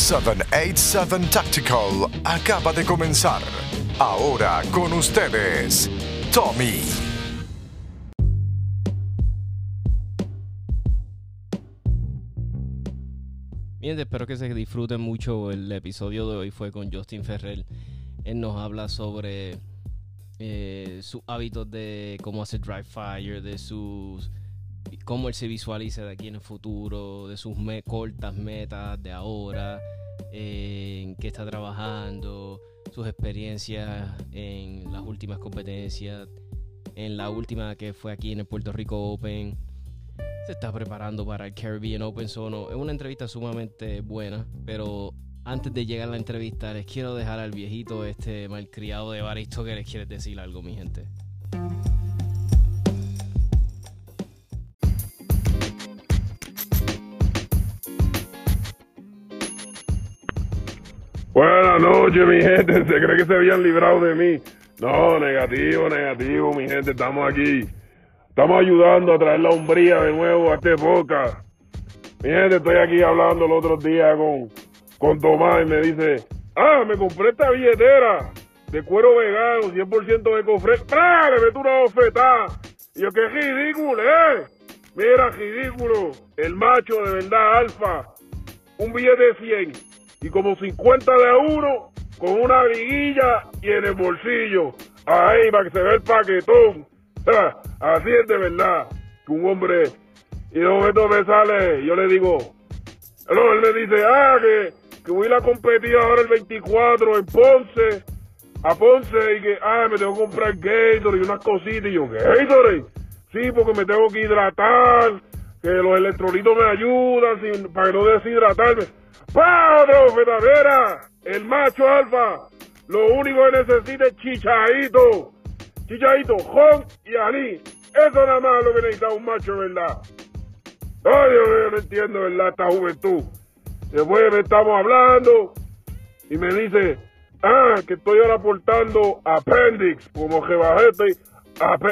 787 Tactical acaba de comenzar. Ahora con ustedes, Tommy. Bien, espero que se disfruten mucho. El episodio de hoy fue con Justin Ferrer. Él nos habla sobre eh, sus hábitos de cómo hacer dry fire, de sus cómo él se visualiza de aquí en el futuro, de sus cortas metas de ahora, eh, en qué está trabajando, sus experiencias en las últimas competencias, en la última que fue aquí en el Puerto Rico Open se está preparando para el Caribbean Open Sono. Es una entrevista sumamente buena, pero antes de llegar a la entrevista les quiero dejar al viejito este malcriado de Baristo que les quiere decir algo, mi gente. Buenas noches, mi gente. Se cree que se habían librado de mí. No, negativo, negativo, mi gente. Estamos aquí. Estamos ayudando a traer la hombría de nuevo a este boca. Mi gente, estoy aquí hablando el otro día con, con Tomás y me dice, ah, me compré esta billetera de cuero vegano, 100% de cofre. ¡Ah! Le meto una bofetada. Y yo, qué ridículo, ¿eh? Mira, ridículo. El macho de verdad, alfa. Un billete de 100 y como 50 de uno con una liguilla y en el bolsillo. Ahí, para que se vea el paquetón. Así es de verdad que un hombre. Y de momento me sale, yo le digo, no, él me dice, ah, que, que voy a ir a competir ahora el 24 en Ponce, a Ponce, y que, ah, me tengo que comprar Gatorade y unas cositas. Y yo, Gatorade, sí, porque me tengo que hidratar, que los electrolitos me ayudan sin, para no deshidratarme. ¡Padre, fetadera! El macho alfa, lo único que necesita es chichadito. Chichadito, Jon y Ali. Eso nada más lo que necesita un macho, ¿verdad? Dios mío, no entiendo, ¿verdad? Esta juventud. Después me estamos hablando y me dice, ah, que estoy ahora aportando appendix, como que bajete.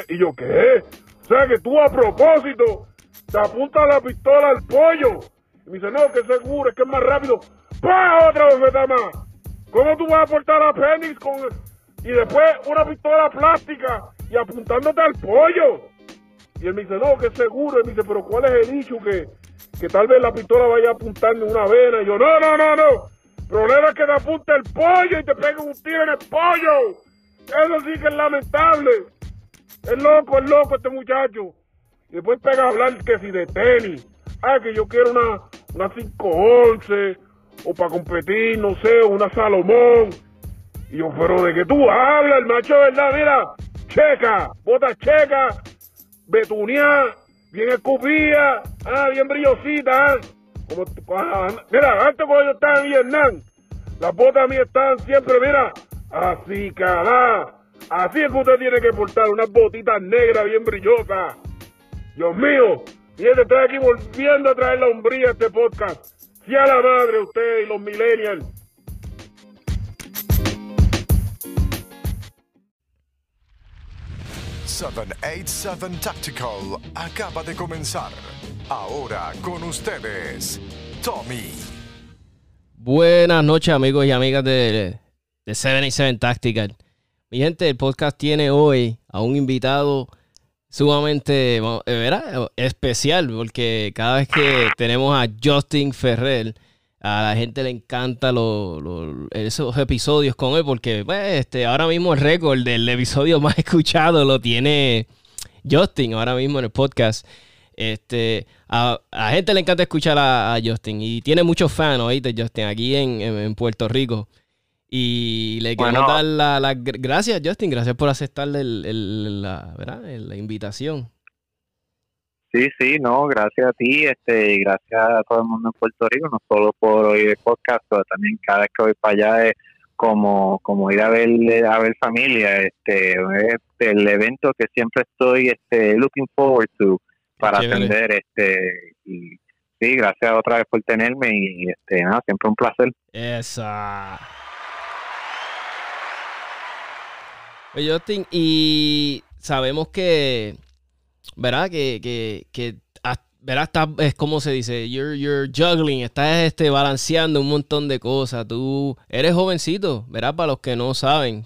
Y yo, ¿qué? O sea, que tú a propósito te apuntas la pistola al pollo. Me dice, no, que seguro, es que es más rápido. ¡Pah! Otra vez más. ¿Cómo tú vas a aportar appendix con... Y después una pistola plástica y apuntándote al pollo? Y él me dice, no, que seguro. Y me dice, pero ¿cuál es el dicho que, que tal vez la pistola vaya apuntando en una vena? Y yo, no, no, no, no. El problema es que te apunte el pollo y te pegue un tiro en el pollo. Eso sí que es lamentable. Es loco, es loco este muchacho. Y después pega a hablar que si de tenis. Ah, que yo quiero una, una 511 o para competir, no sé, una Salomón. Y yo, pero de que tú hablas, el macho, ¿verdad? Mira, checa, bota checa, betunia, bien escupida, ah, bien brillosita. ah. Como, ah, mira, antes cuando yo estaba en Vietnam, las botas mías estaban siempre, mira, así, cara. Así es que usted tiene que portar unas botitas negras bien brillosas. Dios mío, y este estoy aquí volviendo a traer la hombría a este podcast. Si a la madre usted y los millennials. ...787 Tactical acaba de comenzar. Ahora con ustedes, Tommy. Buenas noches amigos y amigas de, de 787 Tactical. Mi gente, el podcast tiene hoy a un invitado sumamente eh, ¿verdad? especial porque cada vez que tenemos a Justin Ferrer, a la gente le encanta lo- esos episodios con él porque pues, este, ahora mismo el récord del episodio más escuchado lo tiene Justin ahora mismo en el podcast. Este, a, a la gente le encanta escuchar a, Justin y tiene muchos fans, oíste, Justin, aquí en- en Puerto Rico. Y le Bueno. dar las la, gr- gracias, Justin, gracias por aceptar el- el- la, ¿verdad? la invitación. Sí, sí, no, gracias a ti, este, y gracias a todo el mundo en Puerto Rico, no solo por oír el podcast, pero también cada vez que voy para allá es como, como ir a ver, a ver familia, este, es el evento que siempre estoy, este, looking forward to para Chévere. atender, este, y sí, gracias otra vez por tenerme y, este, nada, siempre un placer. Esa. Oye, Justin, y sabemos que, ¿verdad? Que, que, que verás, estás, es como se dice, you're, you're juggling, estás este, balanceando un montón de cosas. Tú eres jovencito, verás, para los que no saben.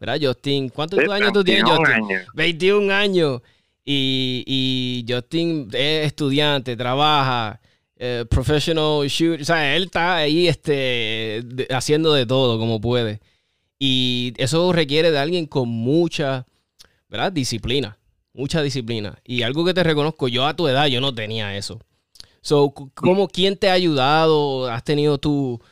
Verás, Justin, ¿cuántos años tú tienes, Justin? 21 años. Y, y Justin es estudiante, trabaja, eh, professional shoot. O sea, él está ahí este, haciendo de todo como puede. Y eso requiere de alguien con mucha, ¿verdad? Disciplina mucha disciplina. Y algo que te reconozco, yo a tu edad yo no tenía eso. So, ¿cómo, ¿Quién te ha ayudado? ¿Has tenido tú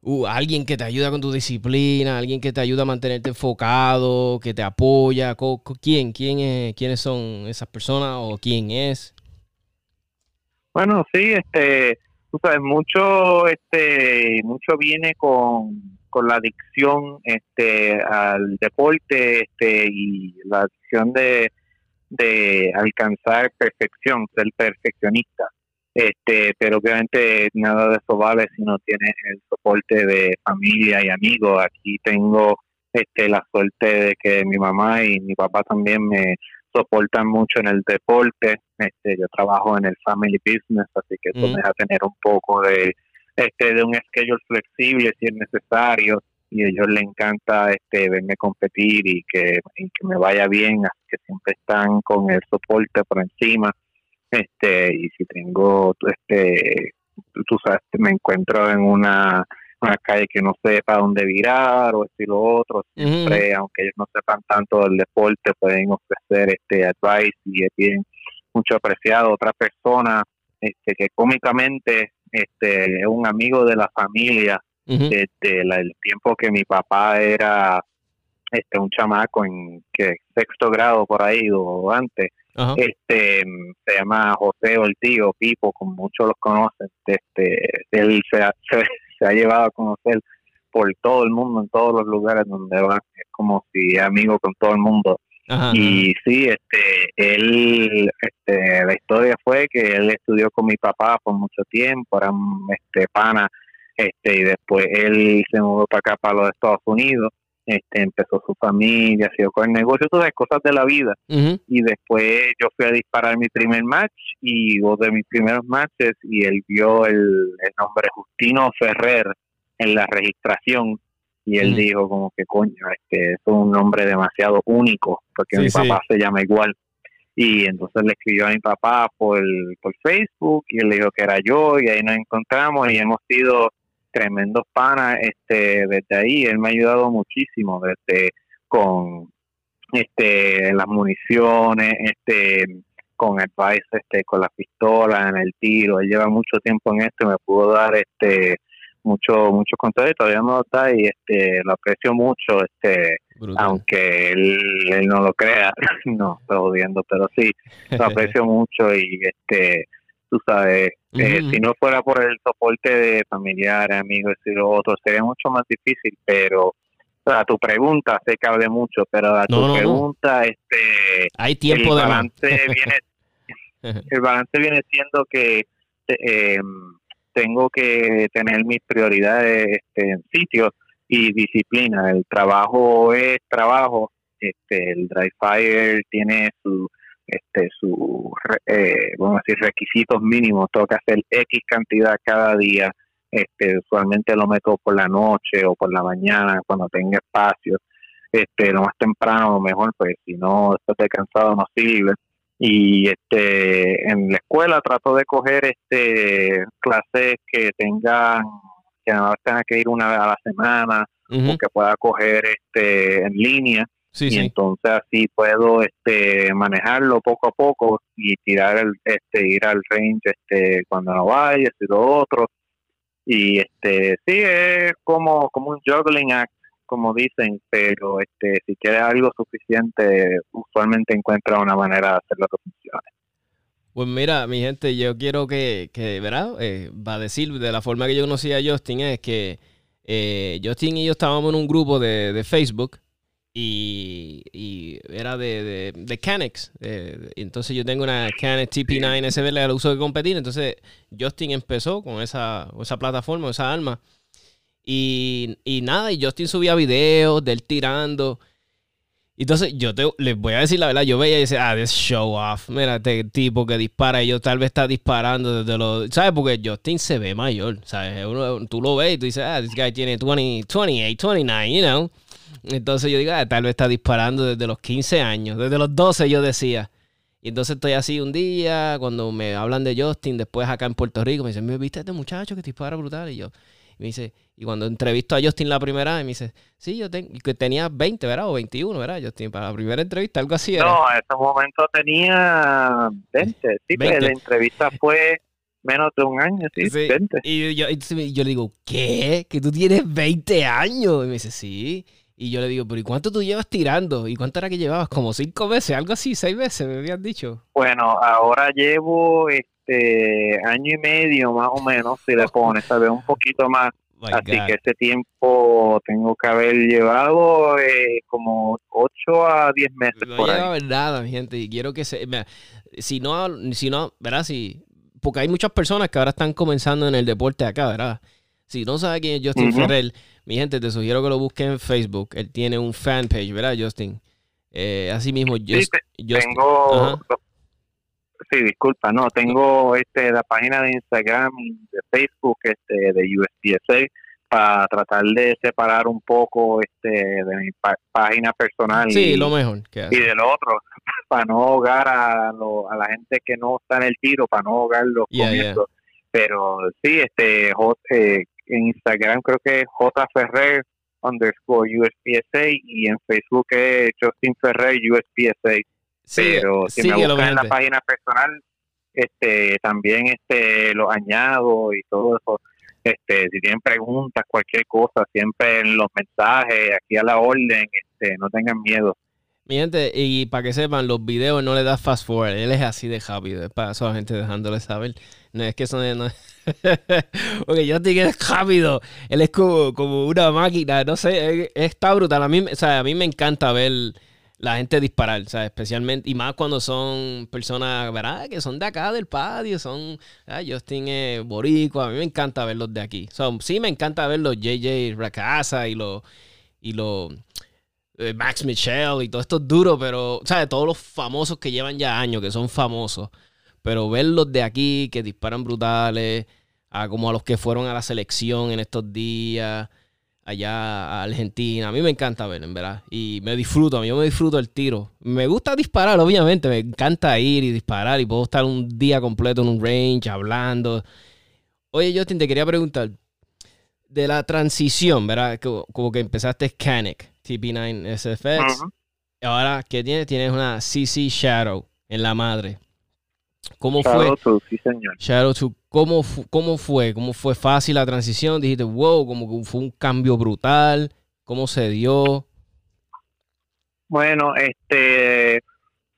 uh, alguien que te ayuda con tu disciplina? ¿Alguien que te ayuda a mantenerte enfocado? ¿Que te apoya? ¿Quién? ¿Quién es, ¿Quiénes son esas personas o quién es? Bueno, sí, este, tú sabes, mucho, este, mucho viene con, con la adicción este, al deporte este, y la adicción de, de alcanzar perfección, ser perfeccionista. Este, pero obviamente nada de eso vale si no tienes el soporte de familia y amigos. Aquí tengo este la suerte de que mi mamá y mi papá también me soportan mucho en el deporte. Este, yo trabajo en el family business, así que eso me deja tener un poco de este de un schedule flexible si es necesario y a ellos les encanta este verme competir y que, que me vaya bien, así que siempre están con el soporte por encima. Este, y si tengo, este, tú sabes, me encuentro en una, una calle que no sepa dónde virar o esto y lo otro, siempre, aunque ellos no sepan tanto del deporte, pueden ofrecer este advice y es bien mucho apreciado. Otra persona este, que cómicamente este, es un amigo de la familia, desde el tiempo que mi papá era este un chamaco en que sexto grado por ahí o antes. Este se llama José Ortiz Pipo como muchos los conocen. Este él se ha, se, ha llevado a conocer por todo el mundo en todos los lugares donde va. Es como si amigo con todo el mundo y sí este él este la historia fue que él estudió con mi papá por mucho tiempo era este pana este y después él se mudó para acá para los Estados Unidos este empezó su familia siguió con el negocio todas las cosas de la vida. Y después yo fui a disparar mi primer match y dos de mis primeros matches y él vio el, nombre Justino Ferrer en la registración y él dijo como que coño este es un nombre demasiado único porque mi papá se llama igual y entonces le escribió a mi papá por, por Facebook y él le dijo que era yo y ahí nos encontramos y hemos sido tremendos panas este desde ahí. Él me ha ayudado muchísimo desde con este las municiones este con advice este con las pistolas en el tiro. Él lleva mucho tiempo en esto y me pudo dar este mucho mucho consejos todavía no lo está y este lo aprecio mucho este aunque él, él, no lo crea no estoy viendo pero sí lo aprecio mucho y este tú sabes, eh, si no fuera por el soporte de familiares, amigos y lo otro, sería mucho más difícil, pero a tu pregunta, sé que hablé mucho, pero a tu pregunta, este, hay tiempo el de balance viene, el balance viene siendo que eh, tengo que tener mis prioridades este, en sitio y disciplina. El trabajo es trabajo. Este, el Dry Fire tiene su este su eh, vamos a decir requisitos mínimos tengo que hacer x cantidad cada día este usualmente lo meto por la noche o por la mañana cuando tenga espacio este lo más temprano lo mejor pues si no estoy cansado no sirve y este en la escuela trato de coger este clases que tengan que nada más tenga que ir una vez a la semana o que pueda coger este en línea. Y entonces así puedo este manejarlo poco a poco y tirar el este ir al range este cuando no vayas y lo otro. Y este sí es como como un juggling act como dicen pero este si quieres algo suficiente usualmente encuentra una manera de hacerlo que funcione pues mira, mi gente, yo quiero que, que ¿verdad? Eh, va a decir de la forma que yo conocí a Justin es que eh, Justin y yo estábamos en un grupo de, de Facebook y, era de, de, Canex. Eh, entonces yo tengo una Canex TP9 SB, la uso de competir. Entonces Justin empezó con esa, esa plataforma, esa arma. Y, y, nada, y Justin subía videos de él tirando. Entonces, yo te, les voy a decir la verdad, yo veía y decía, ah, this show off. Mira, este tipo que dispara, y yo tal vez está disparando desde los. ¿Sabes? Porque Justin se ve mayor, ¿sabes? Uno, tú lo ves y tú dices, ah, this guy tiene 20, 28, 29, you know. Entonces yo digo, ah, tal vez está disparando desde los 15 años, desde los 12 yo decía. Y entonces estoy así un día, cuando me hablan de Justin, después acá en Puerto Rico, me dicen, ¿me viste a este muchacho que dispara brutal? Y yo, y me dice, y cuando entrevisto a Justin la primera vez, me dice, sí, yo que tenía 20, ¿verdad? O 21, ¿verdad, Justin? Para la primera entrevista, algo así era. No, en ese momento tenía 20. Sí, pero la entrevista fue menos de un año, sí, 20. Y yo, y yo le digo, ¿qué? ¿Que tú tienes 20 años? Y me dice, sí. Y yo le digo, pero ¿y cuánto tú llevas tirando? ¿Y cuánto era que llevabas? Como cinco veces, algo así, seis veces, me habían dicho. Bueno, ahora llevo este año y medio más o menos, si le pones, ¿sabes? Un poquito más. así que este tiempo tengo que haber llevado eh, como ocho a diez meses no por ahí. nada, mi gente, y quiero que se... si no, si no, ¿verdad? Si, porque hay muchas personas que ahora están comenzando en el deporte acá, ¿verdad? Si no sabe quién es Justin Ferrell, mi gente, te sugiero que lo busquen en Facebook. Él tiene un fanpage, ¿verdad, Justin? Eh, así mismo, sí, tengo... Sí, disculpa, no, tengo este la página de Instagram y de Facebook este de USPSA para tratar de separar un poco este de mi página personal sí, lo mejor y del otro para no ahogar a, a la gente que no está en el tiro para no ahogarlos los con pero sí este José, en Instagram creo que es J Ferrer underscore USPSA y en Facebook es Justin Ferrer USPSA. Pero si me buscan en la página personal, este también este lo añado y todo eso. Este, si tienen preguntas, cualquier cosa, siempre en los mensajes, aquí a la orden, este, no tengan miedo. Mi gente, y para que sepan, los videos no le da fast forward, él es así de rápido, es para la gente dejándole saber. No es que eso no. Porque yo que es rápido. Él es como, una máquina. No sé, está brutal. A mí, o sea, a mí me encanta ver la gente disparar, o sea, especialmente, y más cuando son personas, ¿verdad? Que son de acá del patio, son, Justin es boricua, a mí me encanta verlos de aquí. sí me encanta ver los JJ Racasa y los, y los eh, Max Michelle y todo esto es duro, pero, ¿sabes? Todos los famosos que llevan ya años, que son famosos. Pero verlos de aquí que disparan brutales, a como a los que fueron a la selección en estos días, allá a Argentina. A mí me encanta ver, en verdad. Y me disfruto, a mí yo me disfruto el tiro. Me gusta disparar, obviamente. Me encanta ir y disparar y puedo estar un día completo en un range hablando. Oye, Justin, te quería preguntar de la transición, ¿verdad? Como, que empezaste Canic, TP9 SFX. Ahora, ¿qué tienes? Tienes una CC Shadow en la madre. ¿Cómo fue? sí, señor. Shadow ¿cómo, ¿cómo fue? ¿Cómo fue fácil la transición? Dijiste, wow, como que fue un cambio brutal. ¿Cómo se dio? Bueno, este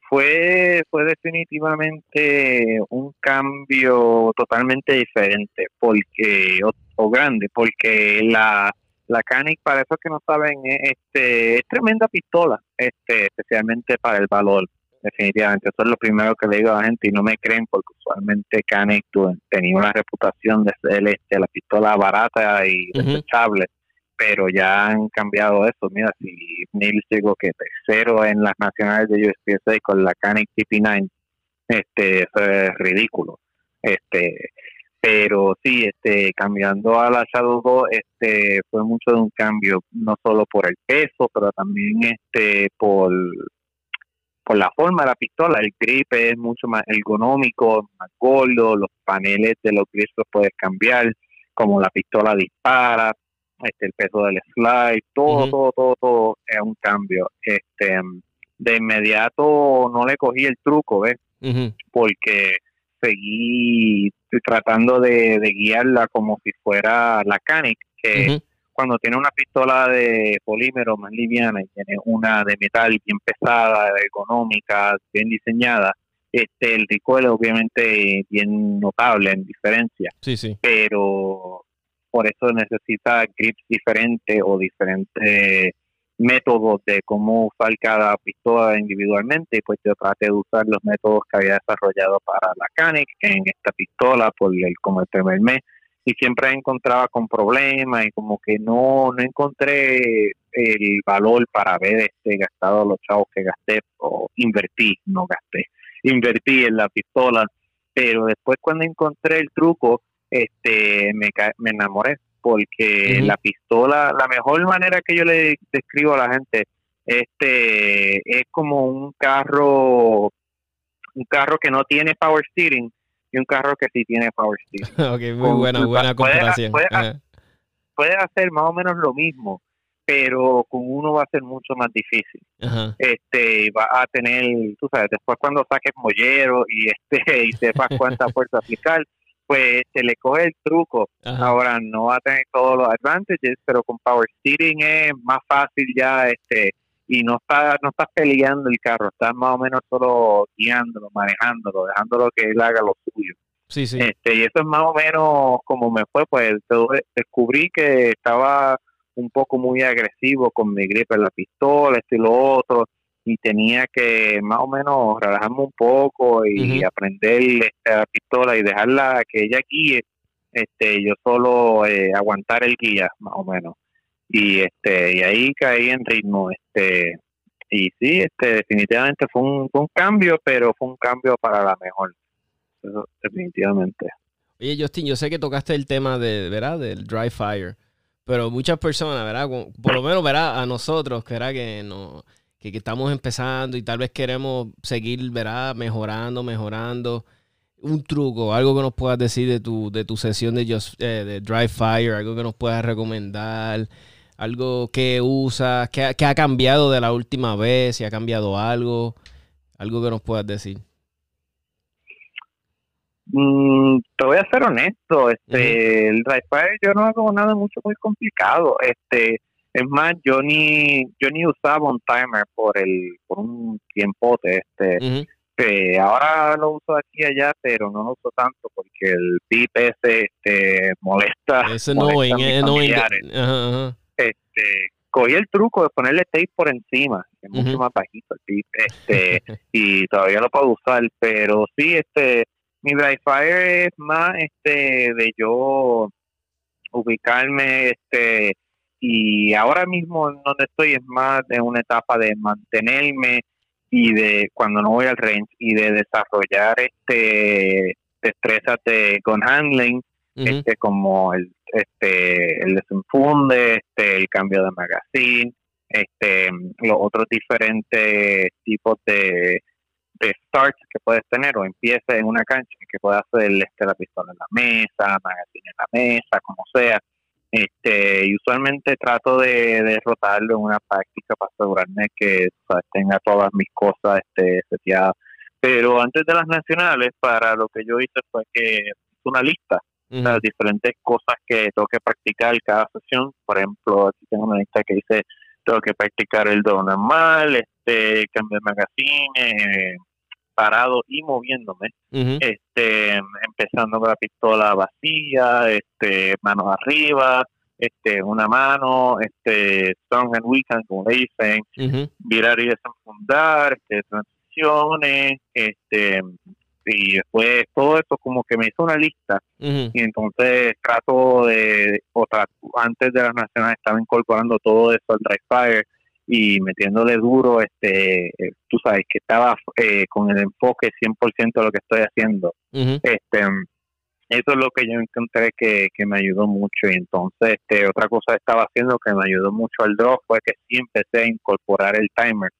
fue fue definitivamente un cambio totalmente diferente porque o, grande porque la la Canic para esos que no saben este es tremenda pistola este especialmente para el valor definitivamente. Eso es lo primero que le digo a la gente y no me creen porque usualmente Canek tenía una reputación de ser este, la pistola barata y desechable, pero ya han cambiado eso. Mira, si Neil llegó que tercero en las nacionales de USPSA con la Canek TP9, este, eso es ridículo. Este, pero sí, este, cambiando a la Shadow 2, este, fue mucho de un cambio, no solo por el peso, pero también este, por por la forma de la pistola, el grip es mucho más ergonómico, más gordo, los paneles de los grips los puedes cambiar, como la pistola dispara, este el peso del slide, todo, todo, todo, todo es un cambio. Este de inmediato no le cogí el truco, ¿ves? Porque seguí tratando de, guiarla como si fuera la Canic, que cuando tiene una pistola de polímero más liviana y tiene una de metal bien pesada, económica, bien diseñada, este el recoil obviamente bien notable en diferencia. Sí, sí. Pero por eso necesita grips diferentes o diferentes métodos de cómo usar cada pistola individualmente y pues yo traté de usar los métodos que había desarrollado para la Canic en esta pistola por el como el primer mes y siempre encontraba con problemas y como que no no encontré el valor para haber este, gastado los chavos que gasté o invertí, no gasté, invertí en la pistola, pero después cuando encontré el truco, este, me, me enamoré porque la pistola, la mejor manera que yo le describo a la gente, este, es como un carro, un carro que no tiene power steering y un carro que sí tiene power steering. ok, muy buena, buena comparación. Puede, hacer más o menos lo mismo, pero con uno va a ser mucho más difícil. Este, va a tener, tú sabes, después cuando saques mollero y este y sepas cuánta fuerza aplicar, pues se le coge el truco. Ahora no va a tener todos los advantages, pero con power steering es más fácil ya este y no está no estás peleando el carro, estás más o menos solo guiándolo, manejándolo, dejándolo que él haga lo suyo. Sí, sí. Este, y eso es más o menos como me fue, pues descubrí que estaba un poco muy agresivo con mi grip en la pistola, esto y lo otro, y tenía que más o menos relajarme un poco y aprender este, la pistola y dejarla que ella guíe, este, yo solo eh, aguantar el guía, más o menos y este y ahí caí en ritmo este y sí este definitivamente fue un, un cambio pero fue un cambio para la mejor definitivamente. Oye Justin yo sé que tocaste el tema de verdad del dry fire pero muchas personas verdad por lo menos verdad a nosotros que era que no que, estamos empezando y tal vez queremos seguir verdad mejorando mejorando. Un truco, algo que nos puedas decir de tu, de tu sesión de, just, eh, de Dry Fire, algo que nos puedas recomendar, algo que usas, que, ha cambiado de la última vez, si ha cambiado algo, algo que nos puedas decir. Mm, te voy a ser honesto, este, el dry fire yo no hago nada mucho muy complicado, este, es más, yo ni, yo ni usaba un timer por el, por un tiempote, este, ahora lo uso aquí y allá, pero no lo uso tanto porque el pip ese, este, molesta. Ese no, en, no, este, cogí el truco de ponerle tape por encima, que es mucho más bajito el tape, este, y todavía lo puedo usar, pero sí, este, mi dry fire es más, este, de yo ubicarme, este, y ahora mismo donde estoy es más de una etapa de mantenerme y de cuando no voy al range y de desarrollar este destrezas de gun handling este como el este el desenfunde, este el cambio de magazine, este los otros diferentes tipos de, de starts que puedes tener o empieza en una cancha que puedas hacer este, la pistola en la mesa, magazine en la mesa, como sea. Este, y usualmente trato de, derrotarlo en una práctica para asegurarme que tenga todas mis cosas este, seteadas. Pero antes de las nacionales, para lo que yo hice fue que hice una lista las diferentes cosas que tengo que practicar cada sesión. Por ejemplo, aquí tengo una lista que dice tengo que practicar el do normal, este cambio de magazine, eh, parado y moviéndome, este empezando con la pistola vacía, este manos arriba, este una mano, este strong and weak como le dicen, virar y desenfundar, este transiciones, este y después todo eso como que me hizo una lista y entonces trato de, o antes de las nacionales estaba incorporando todo eso al dry fire y metiéndole duro, este, eh, tú sabes que estaba eh, con el enfoque 100% de lo que estoy haciendo. este Eso es lo que yo encontré que, que me ayudó mucho y entonces este, otra cosa que estaba haciendo que me ayudó mucho al drop fue que sí empecé a incorporar el timer,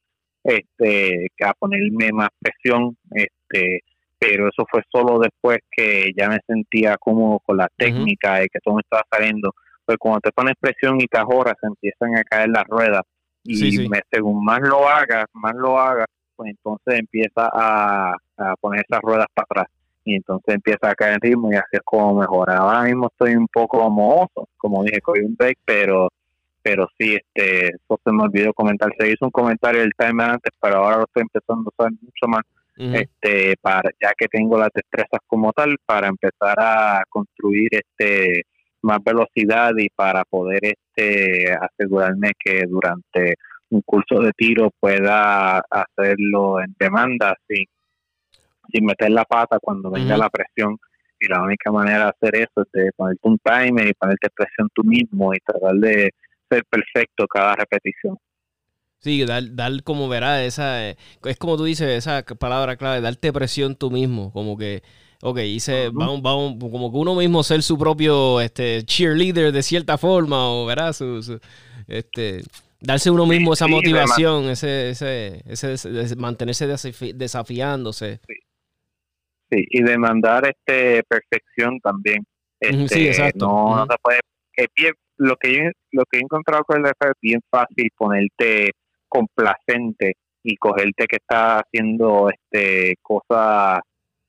este, a ponerme más presión, este, pero eso fue solo después que ya me sentía cómodo con la técnica y que todo me estaba saliendo. Pues cuando te pones presión y cajoras se empiezan a caer las ruedas y Me, según más lo hagas, más lo hagas, pues entonces empieza a, poner esas ruedas para atrás y entonces empieza a caer en ritmo y así es como mejora. Ahora mismo estoy un poco mohoso, como dije, con un break, pero pero sí, este, eso se me olvidó comentar. Se hizo un comentario del timer antes, pero ahora lo estoy empezando a usar mucho más este para ya que tengo las destrezas como tal para empezar a construir este más velocidad y para poder este asegurarme que durante un curso de tiro pueda hacerlo en demanda sin, sin meter la pata cuando venga la presión. Y la única manera de hacer eso es de ponerte un timer y ponerte presión tú mismo y tratar de ser perfecto cada repetición. Sí, dar, dar como verás, esa, eh, es como tú dices, esa palabra clave, darte presión tú mismo, como que, ok, hice, vamos, vamos, como que uno mismo ser su propio este, cheerleader de cierta forma, o verás, su, este, darse uno mismo esa motivación, ese, ese, ese, mantenerse desafiándose. Sí. y demandar este perfección también. sí, este, exacto. No, no se puede, lo que yo, lo que he encontrado con el es bien fácil ponerte complacente y cogerte que está haciendo este cosas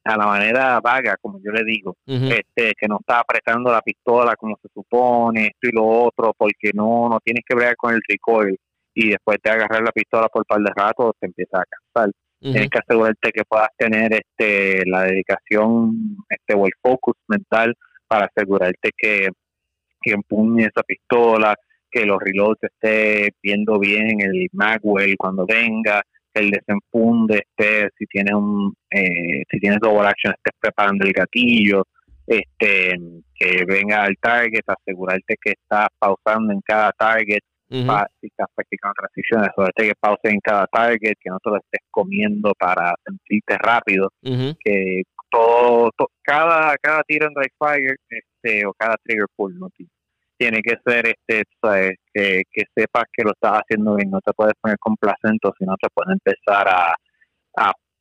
a la manera vaga, como yo le digo, este que no está apretando la pistola como se supone, esto y lo otro, porque no no tienes que bregar con el recoil y después de agarrar la pistola por un par de rato te empieza a cansar. Tienes que asegurarte que puedas tener este la dedicación este o el focus mental para asegurarte que, que empuñe esa pistola, que los reloads esté viendo bien el magwell cuando venga, que el desempunde esté, si tiene un, eh, si tienes double action estés preparando el gatillo, este, que venga al target, asegurarte que estás pausando en cada target, si estás practicando transiciones, asegurarte que pauses en cada target, que no te lo estés comiendo para sentirte rápido, que todo, cada, cada tiro en dry fire, este, o cada trigger pull, no tiene que ser este Que, que, sepas que lo estás haciendo bien no te puedes poner complacente si no te puede empezar a,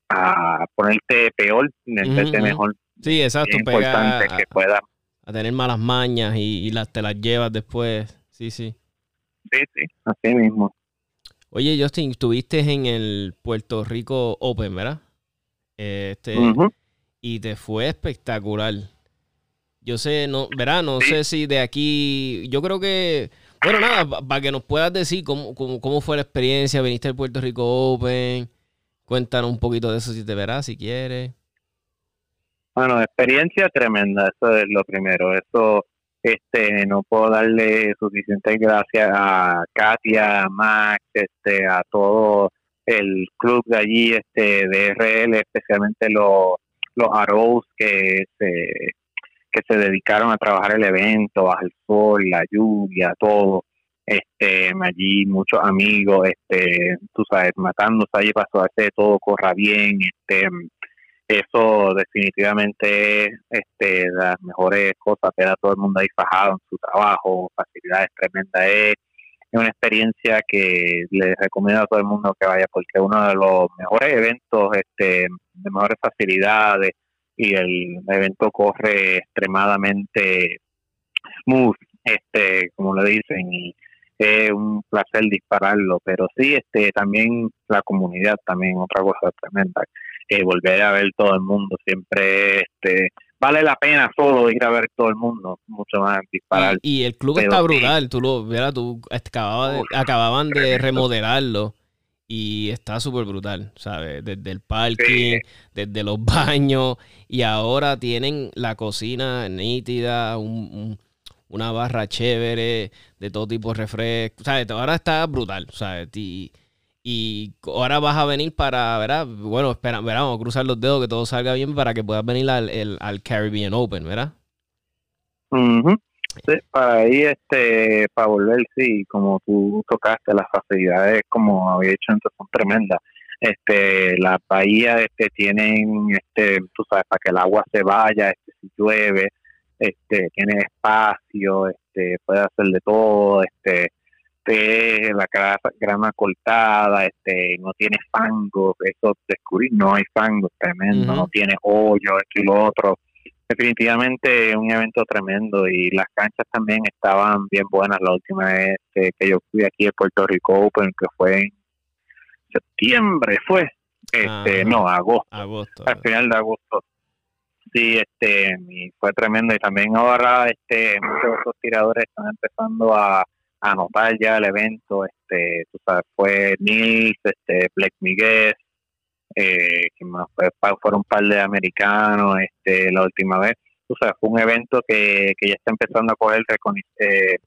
a, ponerte peor meterte mejor. Sí exacto es importante que pueda. a tener malas mañas y, y las te las llevas después. Sí sí. Sí sí así mismo. Oye Justin estuviste en el Puerto Rico Open verdad este y te fue espectacular yo sé, no, verá, no sé si de aquí, yo creo que, bueno, nada, para que nos puedas decir cómo, cómo, fue la experiencia, viniste al Puerto Rico Open, cuéntanos un poquito de eso si te verás, si quieres. Bueno, experiencia tremenda, eso es lo primero, eso, este, no puedo darle suficientes gracias a Katia, a Max, este, a todo el club de allí, este, de RL, especialmente los, los Arrows que se que se dedicaron a trabajar el evento, bajo el sol, la lluvia, todo. Este, allí muchos amigos, este, tú sabes, matándose allí para que todo corra bien, este, eso definitivamente este, las mejores cosas, ver a todo el mundo ahí fajado en su trabajo, facilidades tremendas, es, una experiencia que les recomiendo a todo el mundo que vaya porque es uno de los mejores eventos este, de mejores facilidades, y el evento corre extremadamente smooth, este, como le dicen, y es un placer dispararlo, pero sí, este, también la comunidad, también otra cosa tremenda, eh, volver a ver todo el mundo, siempre, este, vale la pena solo ir a ver todo el mundo, mucho más disparar. Y, el club está brutal, tú lo, verás, tú acababan de remodelarlo y está súper brutal, ¿sabes? Desde el parking, desde los baños y ahora tienen la cocina nítida, una barra chévere de todo tipo de refrescos, ¿sabes? Ahora está brutal, ¿sabes? Y, y ahora vas a venir para, ¿verdad? Bueno, espera, ¿verdad? Vamos a cruzar los dedos que todo salga bien para que puedas venir al, al Caribbean Open, ¿verdad? Sí, para ahí, este, para volver, sí, como tú tocaste, las facilidades, como había dicho antes, son tremendas. Este, las bahías, este, tienen, este, tú sabes, para que el agua se vaya, este, si llueve, este, tiene espacio, este, puede hacer de todo, este, la grama, cortada, este, no tiene fango, eso descubrí, no hay fango, tremendo, no tiene hoyo, esto y lo otro definitivamente un evento tremendo y las canchas también estaban bien buenas. La última vez que, yo fui aquí a Puerto Rico Open que fue en septiembre fue este no agosto, agosto al final de agosto. Sí este fue tremendo. Y también ahora este muchos de esos tiradores están empezando a, anotar ya el evento. Este tú sabes fue Nils este Black Miguel eh, que fueron un par de americanos este la última vez o sea fue un evento que, que ya está empezando a coger eh,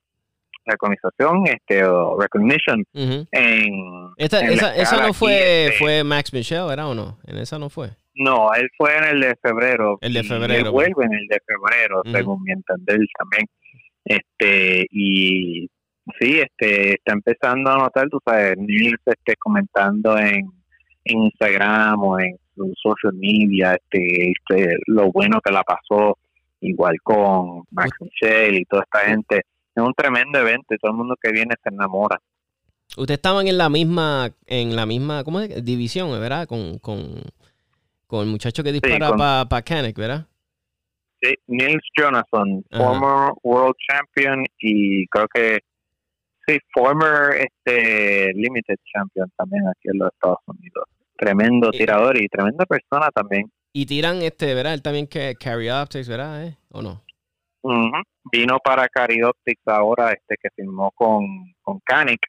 recognización este o recognition en, esa, no fue fue Max Michel era o no en esa no fue. No él fue en el de febrero el de febrero él vuelve en el de febrero según mi entender también. Este y sí, este, está empezando a notar, tú sabes, Nils este, comentando en, Instagram o en su social media, este, este, lo bueno que la pasó, igual con Max Michelle y toda esta gente. Es un tremendo evento y todo el mundo que viene se enamora. Ustedes estaban en la misma, en la misma, ¿cómo es? División, ¿verdad? Con, con, con el muchacho que dispara para pa ¿verdad? Sí, Nils Jonathan, former world champion y creo que sí, former este limited champion también aquí en los Estados Unidos. Tremendo tirador y tremenda persona también. Y tiran este, ¿verdad? Él también que Carry Optics, ¿verdad? ¿Eh? ¿O no? Vino para Carry Optics ahora, este que firmó con, con Canic.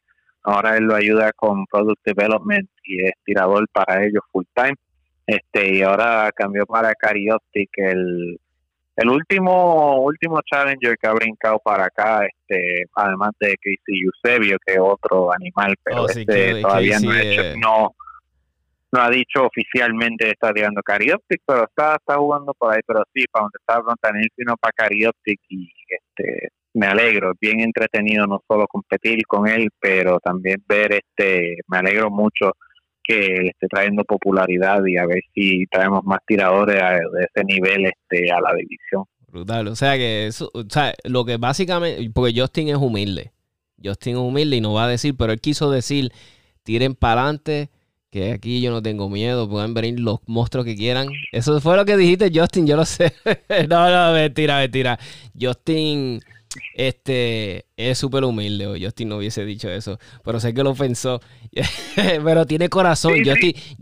Ahora él lo ayuda con Product Development y es tirador para ellos full time. Este, y ahora cambió para Carry Optics el el último último challenger que ha brincado para acá, este, además de Casey Eusebio, que es otro animal, pero oh, este todavía no, ha hecho, no, no, ha dicho oficialmente está tirando Carioptic, pero está, está jugando por ahí, pero sí, para donde está Brontanil, sino para Carioptic y este me alegro, bien entretenido no solo competir con él, pero también ver este, me alegro mucho que esté trayendo popularidad y a ver si traemos más tiradores de ese nivel este a la división. Brutal, o sea que eso, o sea, lo que básicamente, porque Justin es humilde, Justin es humilde y no va a decir, pero él quiso decir, tiren para adelante, que aquí yo no tengo miedo, pueden venir los monstruos que quieran. Eso fue lo que dijiste, Justin, yo lo sé. no, no, mentira, mentira. Justin este es súper humilde. O Justin no hubiese dicho eso. Pero sé que lo pensó. pero tiene corazón.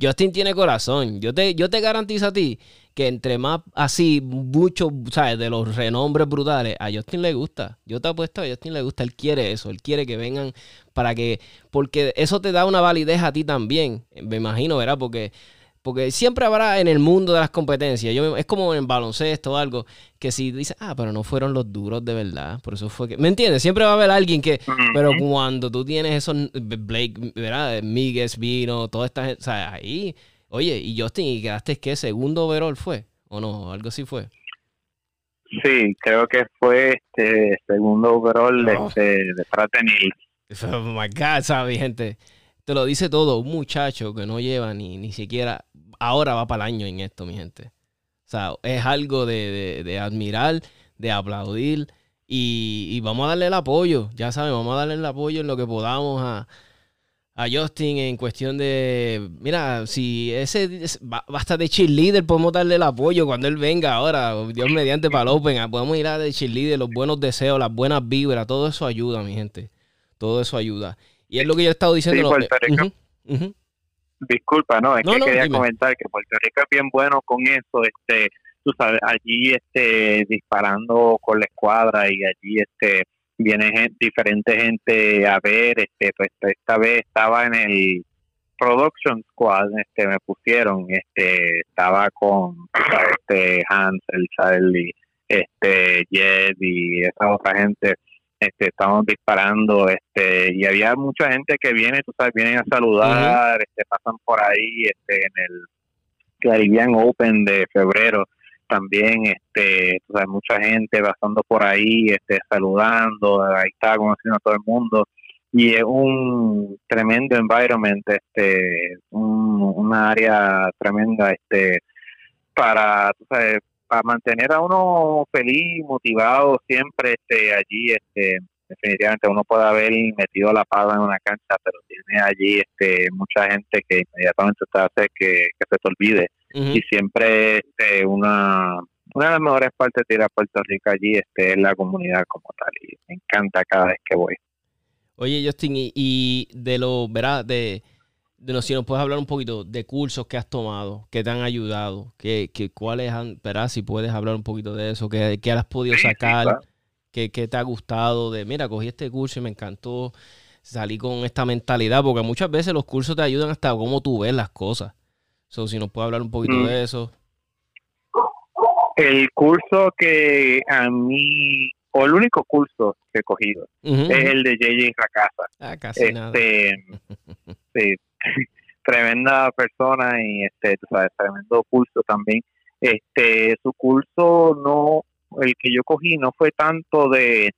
Justin, tiene corazón. Yo te, yo te garantizo a ti que entre más así, muchos, ¿sabes? De los renombres brutales, a Justin le gusta. Yo te apuesto a Justin le gusta. Él quiere eso. Él quiere que vengan para que. Porque eso te da una validez a ti también. Me imagino, ¿verdad? Porque porque siempre habrá en el mundo de las competencias, yo, es como en baloncesto o algo, que si dice, ah, pero no fueron los duros de verdad, por eso fue que... ¿Me entiendes? Siempre va a haber alguien que... Pero cuando tú tienes esos, Blake, ¿verdad? Miguel, Vino, toda esta gente, o sea, ahí... Oye, y Justin, ¿y quedaste qué? ¿Segundo overall fue? ¿O no? Algo así fue. Sí, creo que fue este segundo overall de, de Fraternity. Oh my God, ¿sabes, gente? Te lo dice todo. Un muchacho que no lleva ni, ni siquiera ahora va para el año en esto, mi gente. O sea, es algo de, admirar, de aplaudir y, vamos a darle el apoyo. Ya saben, vamos a darle el apoyo en lo que podamos a, Justin en cuestión de, mira, si ese basta de cheerleader, podemos darle el apoyo cuando él venga ahora, Dios mediante para el Open, ah, podemos ir a de cheerleader, los buenos deseos, las buenas vibras, todo eso ayuda, mi gente. Todo eso ayuda. Y es lo que yo he estado diciendo. Disculpa, no, es que quería comentar que Puerto Rico es bien bueno con eso, este, tú sabes, allí este disparando con la escuadra y allí este viene gente, diferente gente a ver, este, pues esta vez estaba en el production squad, este, me pusieron, este, estaba con este Hansel, Charlie, este Jed y esa otra gente este, estamos disparando, este, y había mucha gente que viene, tú sabes, vienen a saludar, este, pasan por ahí, este, en el Caribbean Open de febrero, también, este, tú sabes, mucha gente pasando por ahí, este, saludando, ahí está conociendo a todo el mundo, y es un tremendo environment, este, un, una área tremenda, este, para, tú sabes, para mantener a uno feliz, motivado siempre este, allí, este, definitivamente uno puede haber metido la pava en una cancha, pero tiene allí este, mucha gente que inmediatamente te hace que, se te olvide. Y siempre este, una, una de las mejores partes de ir a Puerto Rico allí este, es la comunidad como tal. Y me encanta cada vez que voy. Oye, Justin, y, y de lo, ¿verdad? De de si nos puedes hablar un poquito de cursos que has tomado, que te han ayudado, que, que cuáles han, verás si puedes hablar un poquito de eso, que, que has podido sacar, que, te ha gustado, de mira, cogí este curso y me encantó, salí con esta mentalidad, porque muchas veces los cursos te ayudan hasta cómo tú ves las cosas. So, si nos puedes hablar un poquito mm. de eso. El curso que a mí, o el único curso que he cogido, es el de JJ Racasa. Ah, casi nada. Este, tremenda persona y este, tú sabes, tremendo curso también. Este, su curso no, el que yo cogí no fue tanto de,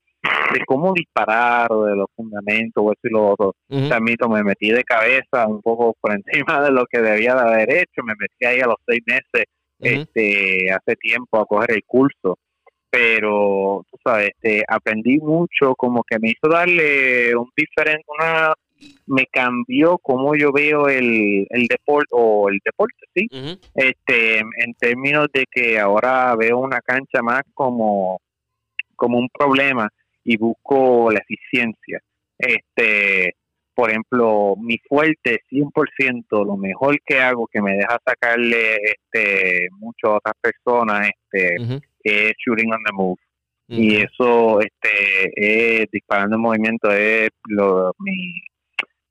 de cómo disparar o de los fundamentos o eso y lo otro. Ujú. También me metí de cabeza un poco por encima de lo que debía de haber hecho. Me metí ahí a los seis meses este hace tiempo a coger el curso pero tú sabes este aprendí mucho como que me hizo darle un diferente una me cambió cómo yo veo el, el deporte o el deporte sí. Este en términos de que ahora veo una cancha más como como un problema y busco la eficiencia. Este por ejemplo mi fuerte 100% lo mejor que hago que me deja sacarle este mucho a otras personas este es shooting on the move. Y eso este es disparando en movimiento es lo mi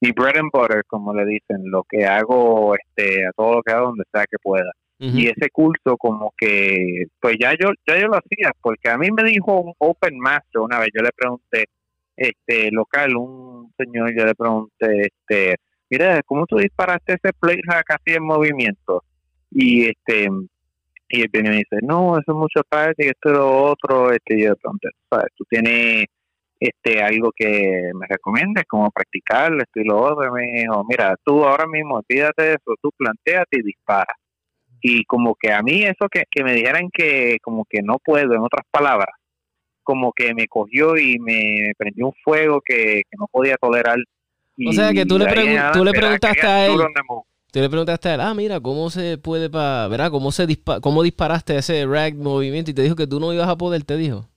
mi bread and butter como le dicen lo que hago este a todo lo que hago donde sea que pueda. Y ese curso como que pues ya yo ya yo lo hacía porque a mí me dijo un open master una vez yo le pregunté este local un señor yo le pregunté este mira cómo tú disparaste ese plate hack así en movimiento y este y él viene y me dice no eso es mucho práctica esto y lo otro este y yo le pregunté sabes tú tienes este algo que me recomiendes como practicarlo esto y lo otro y me dijo mira tú ahora mismo olvídate de eso tú planteate y dispara y como que a mí eso que, que me dijeran que como que no puedo en otras palabras como que me cogió y me prendió un fuego que, que no podía tolerar O sea, que tú le pregun- tú le preguntaste a él. Tú le preguntaste a él, ah, mira, ¿cómo se puede para, verá, cómo se dispa cómo disparaste ese rag movimiento? Y te dijo que tú no ibas a poder, te dijo.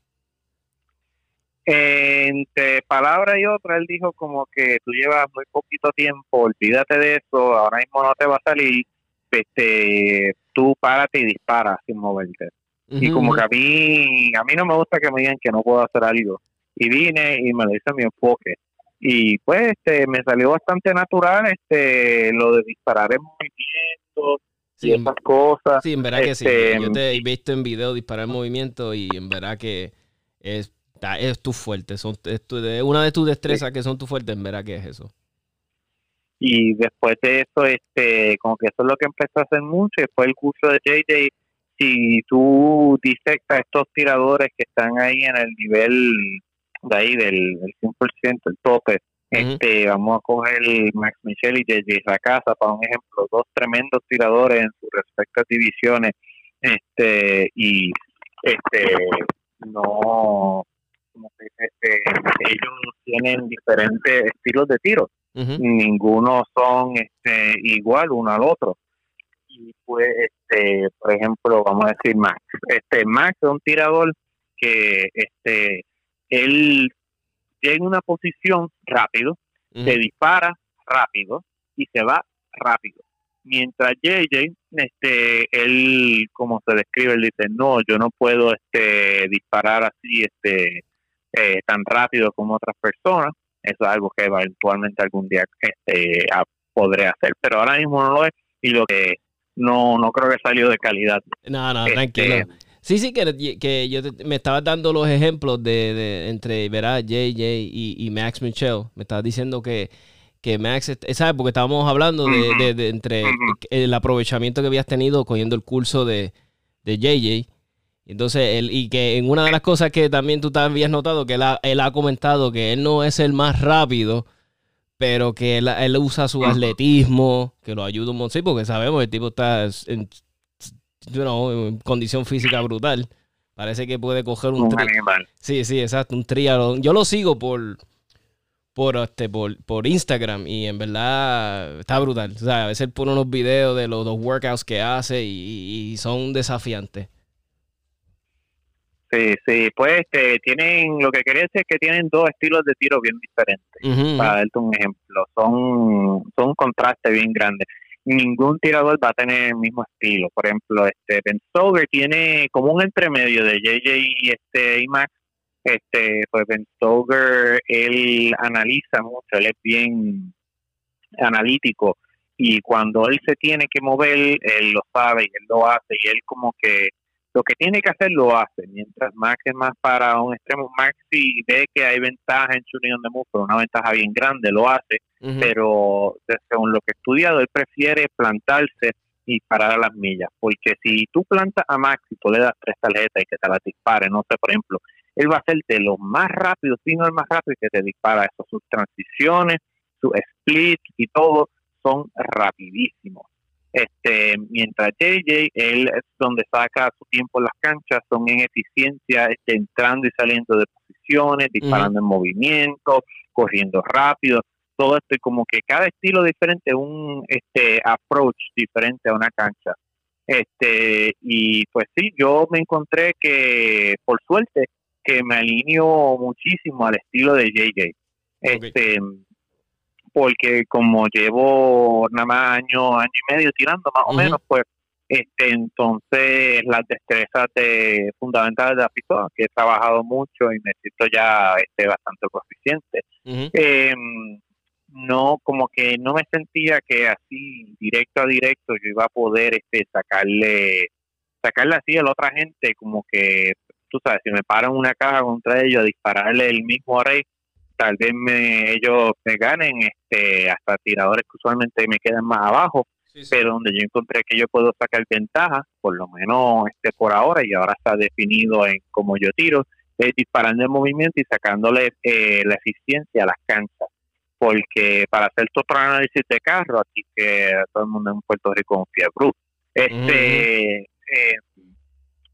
Entre palabra y otra, él dijo como que tú llevas muy poquito tiempo, olvídate de eso, ahora mismo no te va a salir, este, tú párate y dispara sin moverte. y como que a mí, a mí no me gusta que me digan que no puedo hacer algo. Y vine y me lo hice mi enfoque. Y pues este, me salió bastante natural este lo de disparar en movimientos Sí, y esas cosas. Sí, en verdad que sí. Este, Yo te he visto en video disparar en movimiento y en verdad que es, es tu fuerte. Son, es tu- una de tus destrezas que son tu fuerte, en verdad que es eso. y después de eso este como que eso es lo que empecé a hacer mucho y después el curso de JJ si tú disectas estos tiradores que están ahí en el nivel de ahí del, del 100% el tope este vamos a coger Max Michel y JJ Racasa para un ejemplo dos tremendos tiradores en sus respectivas divisiones este y este no como que este, ellos tienen diferentes estilos de tiro. Ujú. ninguno son este igual uno al otro. Y pues este por ejemplo vamos a decir Max. Este Max es un tirador que este él tiene una posición rápido se dispara rápido y se va rápido. Mientras JJ este él como se describe él dice no yo no puedo este disparar así este eh, tan rápido como otras personas eso es algo que eventualmente algún día este a- podré hacer pero ahora mismo no lo es y lo que no no creo que salió de calidad No, no, Este, tranquilo. Sí, sí, que, que yo te- me estabas dando los ejemplos de, de entre, verá, JJ y, y Max Michel. Me estabas diciendo que, que Max, ¿sabes? Porque estábamos hablando de, de- de entre el aprovechamiento que habías tenido cogiendo el curso de, de JJ. Entonces, él, y que en una de las cosas que también tú también habías notado, que él ha, él ha comentado que él no es el más rápido, pero que él, él usa su Ujú. atletismo, que lo ayuda un montón. Sí, porque sabemos el tipo está en, you know, en condición física brutal. Parece que puede coger un, un tri- animal Sí, sí, exacto, un triatlón. Yo lo sigo por por este por, por Instagram y en verdad está brutal. O sea, a veces pone unos videos de los, los workouts que hace y, y son desafiantes. Sí sí pues este tienen lo que quería decir es que tienen dos estilos de tiro bien diferentes para darte un ejemplo, son, son un contraste bien grande. Ningún tirador va a tener el mismo estilo. Por ejemplo, este Ben Stoker tiene como un entremedio de JJ y este y Max. Este, pues Ben Stoker, él analiza mucho, él es bien analítico y cuando él se tiene que mover, él lo sabe y él lo hace y él como que lo que tiene que hacer lo hace, mientras Max es más para un extremo. Max si ve que hay ventaja en shooting on the move, pero una ventaja bien grande, lo hace, pero según lo que he estudiado, él prefiere plantarse y parar a las millas, porque si tú plantas a Max y tú le das tres tarjetas y que te las dispare, no sé, por ejemplo, él va a ser de los más rápidos, sino el más rápido que te dispara eso. Sus transiciones, su split y todo son rapidísimos. Este, mientras JJ, él es donde saca su tiempo en las canchas, son en eficiencia, este, entrando y saliendo de posiciones, disparando en movimiento, corriendo rápido, todo esto y como que cada estilo diferente, un este approach diferente a una cancha. Este, y pues sí, yo me encontré que, por suerte, que me alineo muchísimo al estilo de JJ. Este, porque como llevo nada más año, año y medio tirando más o menos, pues este entonces las destrezas de fundamentales de la pistola que he trabajado mucho y me siento ya este bastante proficiente. Em, no como que no me sentía que así directo a directo yo iba a poder este sacarle sacarle así a la otra gente como que tú sabes si me paran una caja contra ellos a dispararle el mismo array tal vez me, ellos me ganen este hasta tiradores que usualmente me quedan más abajo pero donde yo encontré que yo puedo sacar ventaja por lo menos este por ahora y ahora está definido en cómo yo tiro es disparando el movimiento y sacándole eh, la eficiencia a las canchas. Porque para hacer tu otro análisis de carro, aquí que todo el mundo en Puerto Rico confía Bruce, este, eh,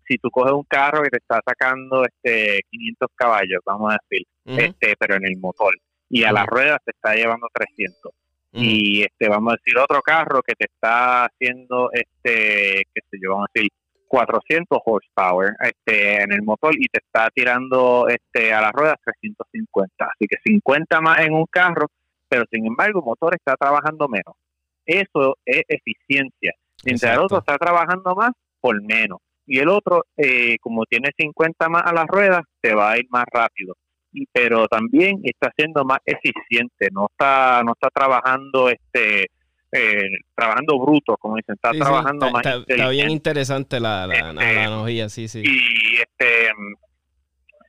si tú coges un carro que te está sacando este 500 caballos, vamos a decir, este, pero en el motor, y a las ruedas te está llevando 300. Y este vamos a decir otro carro que te está haciendo este qué sé yo, vamos a decir 400 horsepower este en el motor y te está tirando este a las ruedas 350 así que 50 más en un carro pero sin embargo el motor está trabajando menos. Eso es eficiencia. Mientras el otro está trabajando más por menos y el otro eh, como tiene 50 más a las ruedas te va a ir más rápido y pero también está siendo más eficiente no está no está trabajando este eh, trabajando bruto, como dicen, está trabajando más está, está, bien interesante la, la, este, analogía, sí, sí. Y este,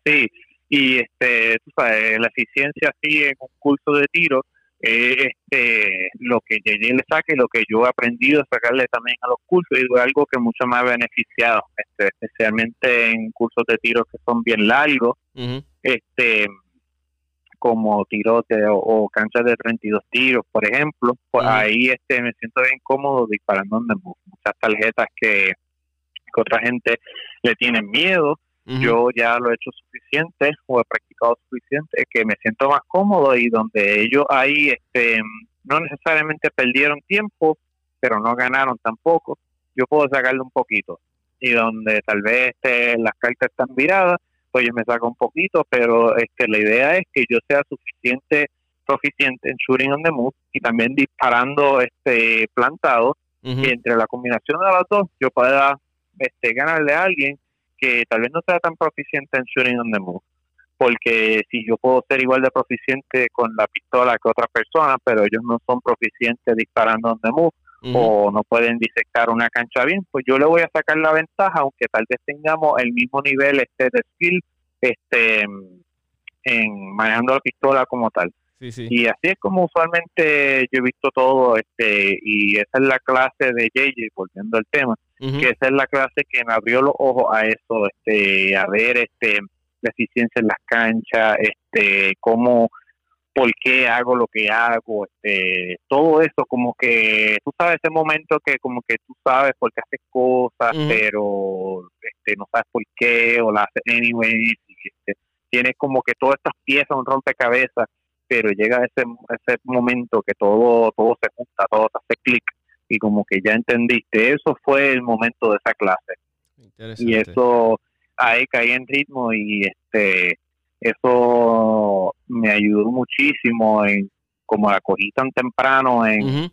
sí, y este, tú sabes, la eficiencia así en un curso de tiro, eh, este, lo que JJ le saque, lo que yo he aprendido a sacarle también a los cursos, y es algo que mucho más beneficiado, este, especialmente en cursos de tiro que son bien largos, este como tirote o, canchas de 32 tiros, por ejemplo, pues ahí este me siento bien cómodo disparando en muchas tarjetas que, otra gente le tiene miedo. Yo ya lo he hecho suficiente o he practicado suficiente que me siento más cómodo y donde ellos ahí este no necesariamente perdieron tiempo, pero no ganaron tampoco. Yo puedo sacarle un poquito y donde tal vez este, las cartas están viradas, pues yo me saco un poquito, pero este, la idea es que yo sea suficiente proficiente en shooting on the move y también disparando este plantado y entre la combinación de los dos yo pueda este ganarle a alguien que tal vez no sea tan proficiente en shooting on the move porque si yo puedo ser igual de proficiente con la pistola que otra persona pero ellos no son proficientes disparando on the move o no pueden disectar una cancha bien, pues yo le voy a sacar la ventaja, aunque tal vez tengamos el mismo nivel este de skill este en manejando la pistola como tal. Y así es como usualmente yo he visto todo, este y esa es la clase de JJ, volviendo al tema, que esa es la clase que me abrió los ojos a eso, este a ver este la eficiencia en las canchas, este cómo por qué hago lo que hago, este, todo eso como que tú sabes ese momento que como que tú sabes por qué haces cosas, pero este, no sabes por qué o la haces anyway, este, tienes como que todas estas piezas, un rompecabezas, pero llega ese, ese momento que todo, todo se junta, todo se hace clic y como que ya entendiste, eso fue el momento de esa clase. Y eso ahí caí en ritmo y este eso me ayudó muchísimo en como la cogí tan temprano en,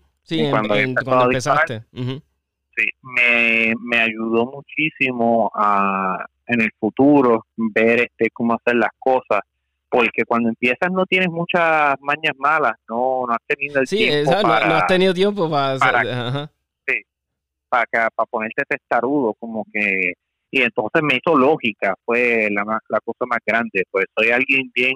cuando, empezaste. Sí, me, me ayudó muchísimo a, en el futuro ver este cómo hacer las cosas porque cuando empiezas no tienes muchas mañas malas, no, no has tenido el tiempo para, no, has tenido tiempo para, para, sí, para, para ponerte testarudo, como que y entonces me hizo lógica, fue la, la cosa más grande, pues soy alguien bien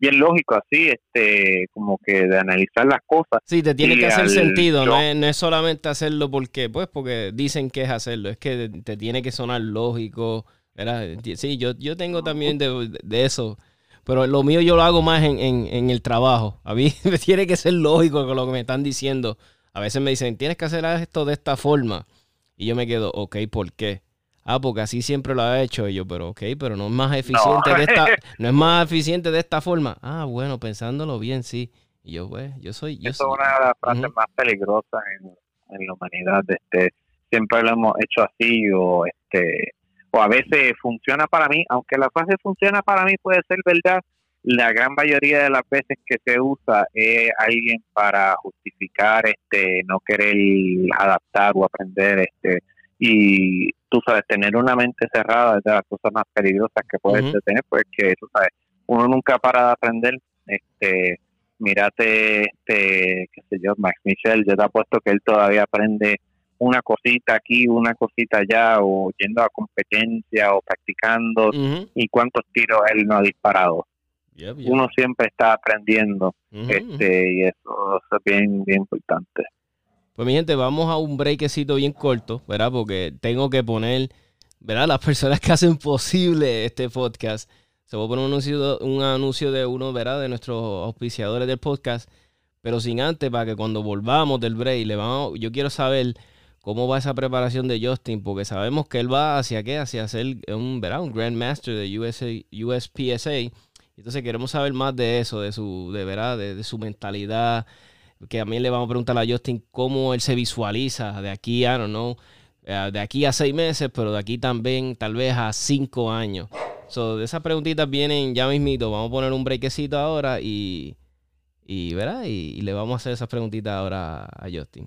bien lógico así, este, como que de analizar las cosas. Sí, te tiene que hacer sentido, no, es, no, es, solamente hacerlo porque, pues, porque dicen que es hacerlo, es que te tiene que sonar lógico, Sí, yo, yo tengo también de, eso. Pero lo mío yo lo hago más en, en, el trabajo. A mí me tiene que ser lógico con lo que me están diciendo. A veces me dicen, tienes que hacer esto de esta forma. Y yo me quedo, ok, ¿por qué? Ah, porque así siempre lo ha hecho. Y yo, pero ok, pero no es más eficiente de esta, no es más eficiente de esta forma. Ah, bueno, pensándolo bien, sí. Y yo, pues, yo soy. Yo Eso es una de las frases más peligrosas en, en, la humanidad. Este, siempre lo hemos hecho así, o este, o a veces funciona para mí, aunque la frase funciona para mí puede ser verdad, la gran mayoría de las veces que se usa es alguien para justificar este no querer adaptar o aprender este y tú sabes tener una mente cerrada es de las cosas más peligrosas que puedes tener porque tú sabes uno nunca para de aprender este mírate este qué sé yo Max Michel yo te apuesto que él todavía aprende una cosita aquí, una cosita allá, o yendo a competencia o practicando, y cuántos tiros él no ha disparado. Uno siempre está aprendiendo, este, y eso, es bien, bien importante. Pues mi gente, vamos a un breakcito bien corto, ¿verdad? Porque tengo que poner, ¿verdad? Las personas que hacen posible este podcast. Se va a poner un anuncio, un anuncio de uno, ¿verdad? De nuestros auspiciadores del podcast. Pero sin antes, para que cuando volvamos del break, le vamos, yo quiero saber cómo va esa preparación de Justin, porque sabemos que él va hacia qué, hacia ser un, ¿verdad? un Grandmaster de USA, USPSA. Entonces queremos saber más de eso, de su, de, ¿verdad? De, su mentalidad. Que también le vamos a preguntar a Justin cómo él se visualiza de aquí a, no eh, de aquí a seis meses, pero de aquí también tal vez a cinco años. So, de esas preguntitas vienen ya mismito. Vamos a poner un brequecito ahora y, y, ¿verdad? y le vamos a hacer esas preguntitas ahora a Justin.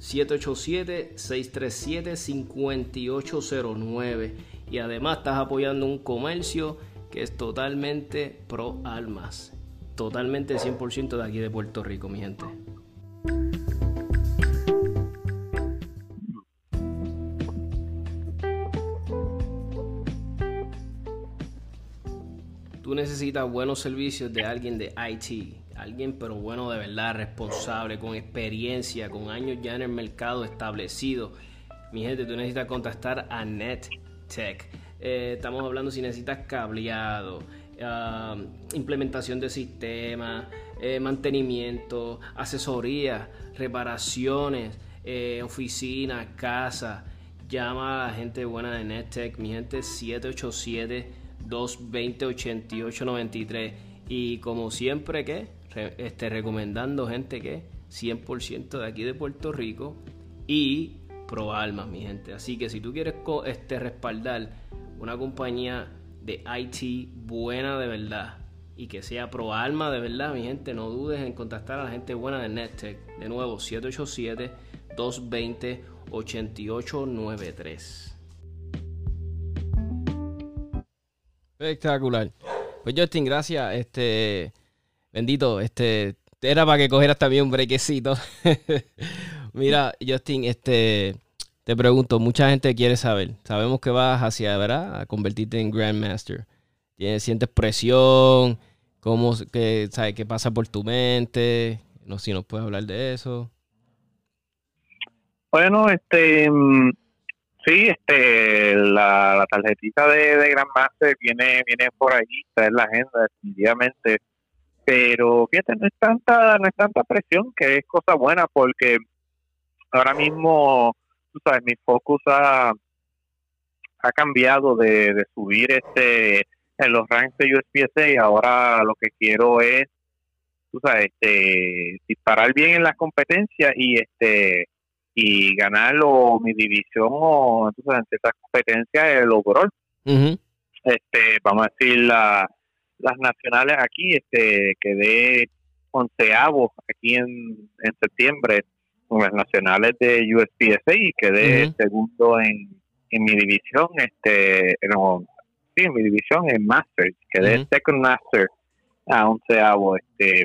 787-637-5809. Y además estás apoyando un comercio que es totalmente pro almas. Totalmente 100% de aquí de Puerto Rico, mi gente. Tú necesitas buenos servicios de alguien de IT Alguien pero bueno de verdad, responsable, con experiencia, con años ya en el mercado establecido. Mi gente, tú necesitas contactar a NetTech. Eh, estamos hablando si necesitas cableado, ah, implementación de sistemas, eh, mantenimiento, asesoría, reparaciones, eh, oficina, casa. Llama a la gente buena de NetTech. Mi gente 787 220 8893. Y como siempre, ¿qué? Este, recomendando gente que 100% de aquí de Puerto Rico y pro almas, mi gente. Así que si tú quieres este, respaldar una compañía de IT buena de verdad y que sea pro alma de verdad, mi gente, no dudes en contactar a la gente buena de NetTech. De nuevo, 787-220-8893. Espectacular. Pues Justin, gracias. Este, Bendito, este, era para que cogieras también un brequecito. Mira, Justin, este, te pregunto, mucha gente quiere saber. Sabemos que vas hacia, ¿verdad? A convertirte en Grandmaster. ¿Sientes presión? ¿Cómo, qué, sabes, qué pasa por tu mente? No sé si nos puedes hablar de eso. Bueno, este, sí, este, la, tarjetita de, de Grandmaster viene, viene por ahí, está en la agenda, definitivamente pero fíjate, no es tanta, no es tanta presión, que es cosa buena, porque ahora mismo, tú sabes, mi focus ha, ha cambiado de, subir este en los ranks de USPSA y ahora lo que quiero es, tú sabes, este, disparar bien en las competencias y este y ganar mi división o entonces en estas competencias el overall. Este, vamos a decir la las nacionales aquí, este, quedé onceavo aquí en, en septiembre las nacionales de USPSA y quedé segundo en, en mi división, este, no, sí, en mi división en Masters, quedé second Master a onceavo, este,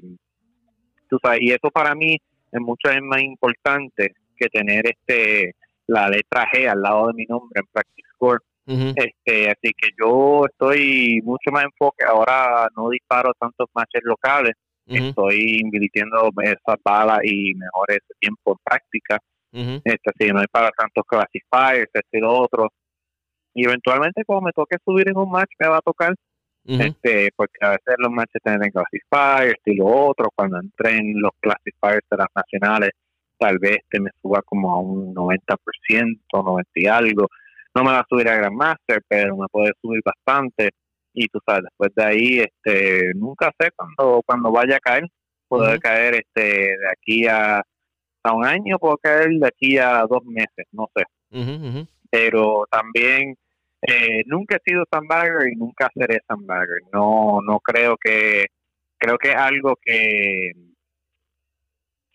tú sabes, y eso para mí es mucho más importante que tener este la letra G al lado de mi nombre en Practice Score. Este Así que yo estoy mucho más enfoque. Ahora no disparo tantos matches locales. Estoy invirtiendo esas balas y mejor ese tiempo en práctica. este así no disparo tantos classifiers, este y lo otro. Y eventualmente, cuando me toque subir en un match, me va a tocar. este Porque a veces los matches tienen classifiers y lo otro. Cuando entren los classifiers de las nacionales, tal vez te me suba como a un 90%, 90 y algo. No me va a subir a Grandmaster, pero me puede subir bastante. Y tú sabes, después de ahí, este, nunca sé cuando, cuando vaya a caer. Puede caer este, de aquí a, a un año, puede caer de aquí a dos meses, no sé. Pero también eh, nunca he sido sandbagger y nunca seré sandbagger. No, no creo que, creo que es algo que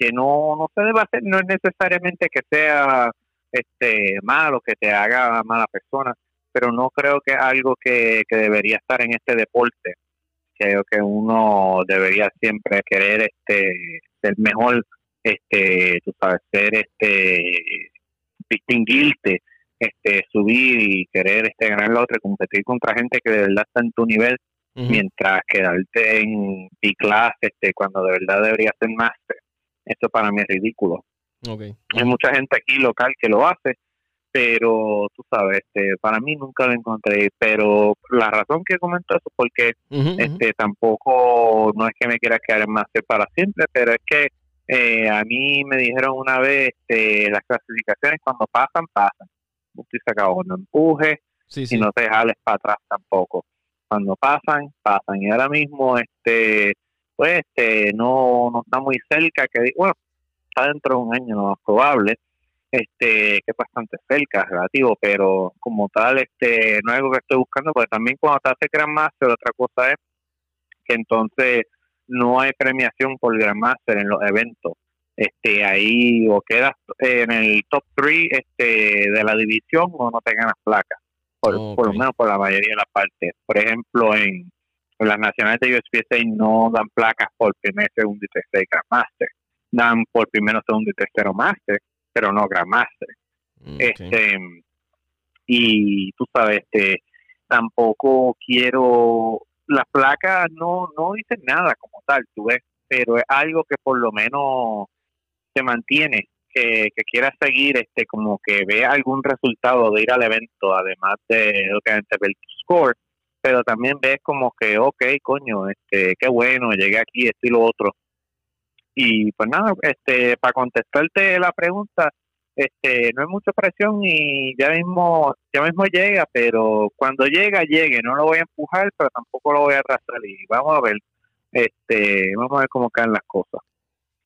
que no, no se debe hacer, no es necesariamente que sea este malo, que te haga mala persona, pero no creo que es algo que, debería estar en este deporte. Creo que uno debería siempre querer este ser mejor, este, tú sabes, ser este distinguirte, este, subir y querer este ganar la otra, competir contra gente que de verdad está en tu nivel, mientras quedarte en mi clase este, cuando de verdad debería ser máster eso para mí es ridículo. Hay mucha gente aquí local que lo hace, pero tú sabes, este, para mí nunca lo encontré. Pero la razón que comento eso es porque este, tampoco, no es que me quiera quedar en máster para siempre, pero es que eh, a mí me dijeron una vez este, las clasificaciones cuando pasan, pasan. Usted se acabó, no empuje y no te jales para atrás tampoco. Cuando pasan, pasan. Y ahora mismo, este pues este, no, no está muy cerca, que bueno, está dentro de un año no es probable, este, que es bastante cerca, relativo, pero como tal, este, no es algo que estoy buscando, porque también cuando te hace Grand Master, otra cosa es que entonces no hay premiación por Grand Master en los eventos. Este, ahí o quedas en el top 3 este, de la división o no te ganas placa, por, por lo menos por la mayoría de las partes. Por ejemplo, en, las nacionales de USPSA no dan placas por primer, segundo y tercer Grandmaster. Dan por primero, segundo y tercero Master, pero no Grandmaster. Mm, este, y tú sabes, este, tampoco quiero, las placas no, no dicen nada como tal, tú ves, pero es algo que por lo menos se mantiene, que, que quiera seguir, este, como que vea algún resultado de ir al evento, además de lo que ver tu score, pero también ves como que, ok, coño, este, qué bueno, llegué aquí, esto y lo otro. Y pues nada, este, para contestarte la pregunta, este, no hay mucha presión y ya mismo, ya mismo llega, pero cuando llega, llegue, no lo voy a empujar, pero tampoco lo voy a arrastrar y vamos a ver, este, vamos a ver cómo caen las cosas.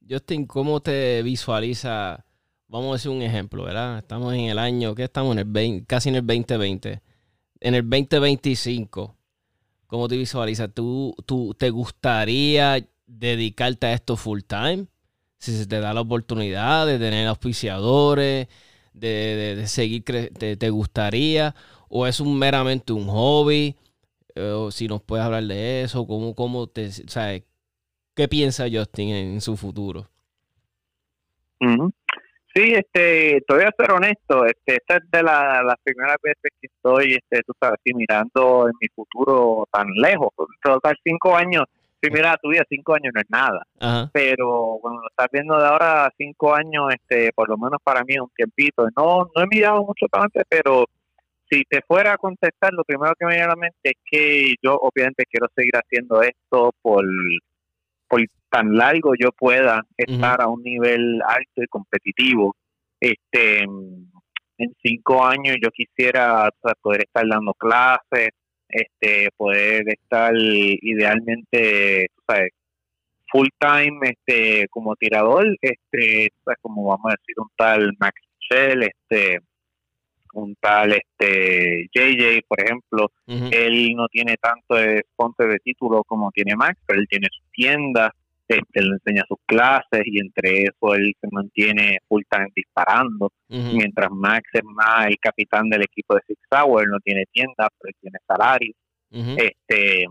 Justin, ¿cómo te visualiza? Vamos a decir un ejemplo, ¿verdad? Estamos en el año, que estamos en el 20, casi en el 2020 en el 2025, ¿cómo te visualizas? ¿Tú, tú te gustaría dedicarte a esto full time? Si se te da la oportunidad de tener auspiciadores, de, seguir, te, te, gustaría? ¿O es un meramente un hobby? Eh, o si nos puedes hablar de eso, ¿cómo, cómo te, sabes, ¿qué piensa Justin en, su futuro? Sí, este, te ser honesto, este, esta es de las primeras veces que estoy, este, tú sabes, mirando en mi futuro tan lejos, total cinco años, si mira tu vida, cinco años no es nada, pero cuando lo estás viendo de ahora, cinco años, este, por lo menos para mí un tiempito, no, no he mirado mucho antes, pero si te fuera a contestar, lo primero que me viene a la mente es que yo obviamente quiero seguir haciendo esto por por tan largo yo pueda estar a un nivel alto y competitivo. Este, en cinco años yo quisiera poder estar dando clases, este, poder estar idealmente, sabes, full time, este, como tirador, este, como vamos a decir un tal Max Shell, este, un tal este JJ, por ejemplo, él no tiene tanto de sponsor de título como tiene Max, pero él tiene su tienda, este, le enseña sus clases y entre eso él se mantiene full time disparando, mientras Max es más el capitán del equipo de Six Hour, no tiene tienda, pero tiene salario. este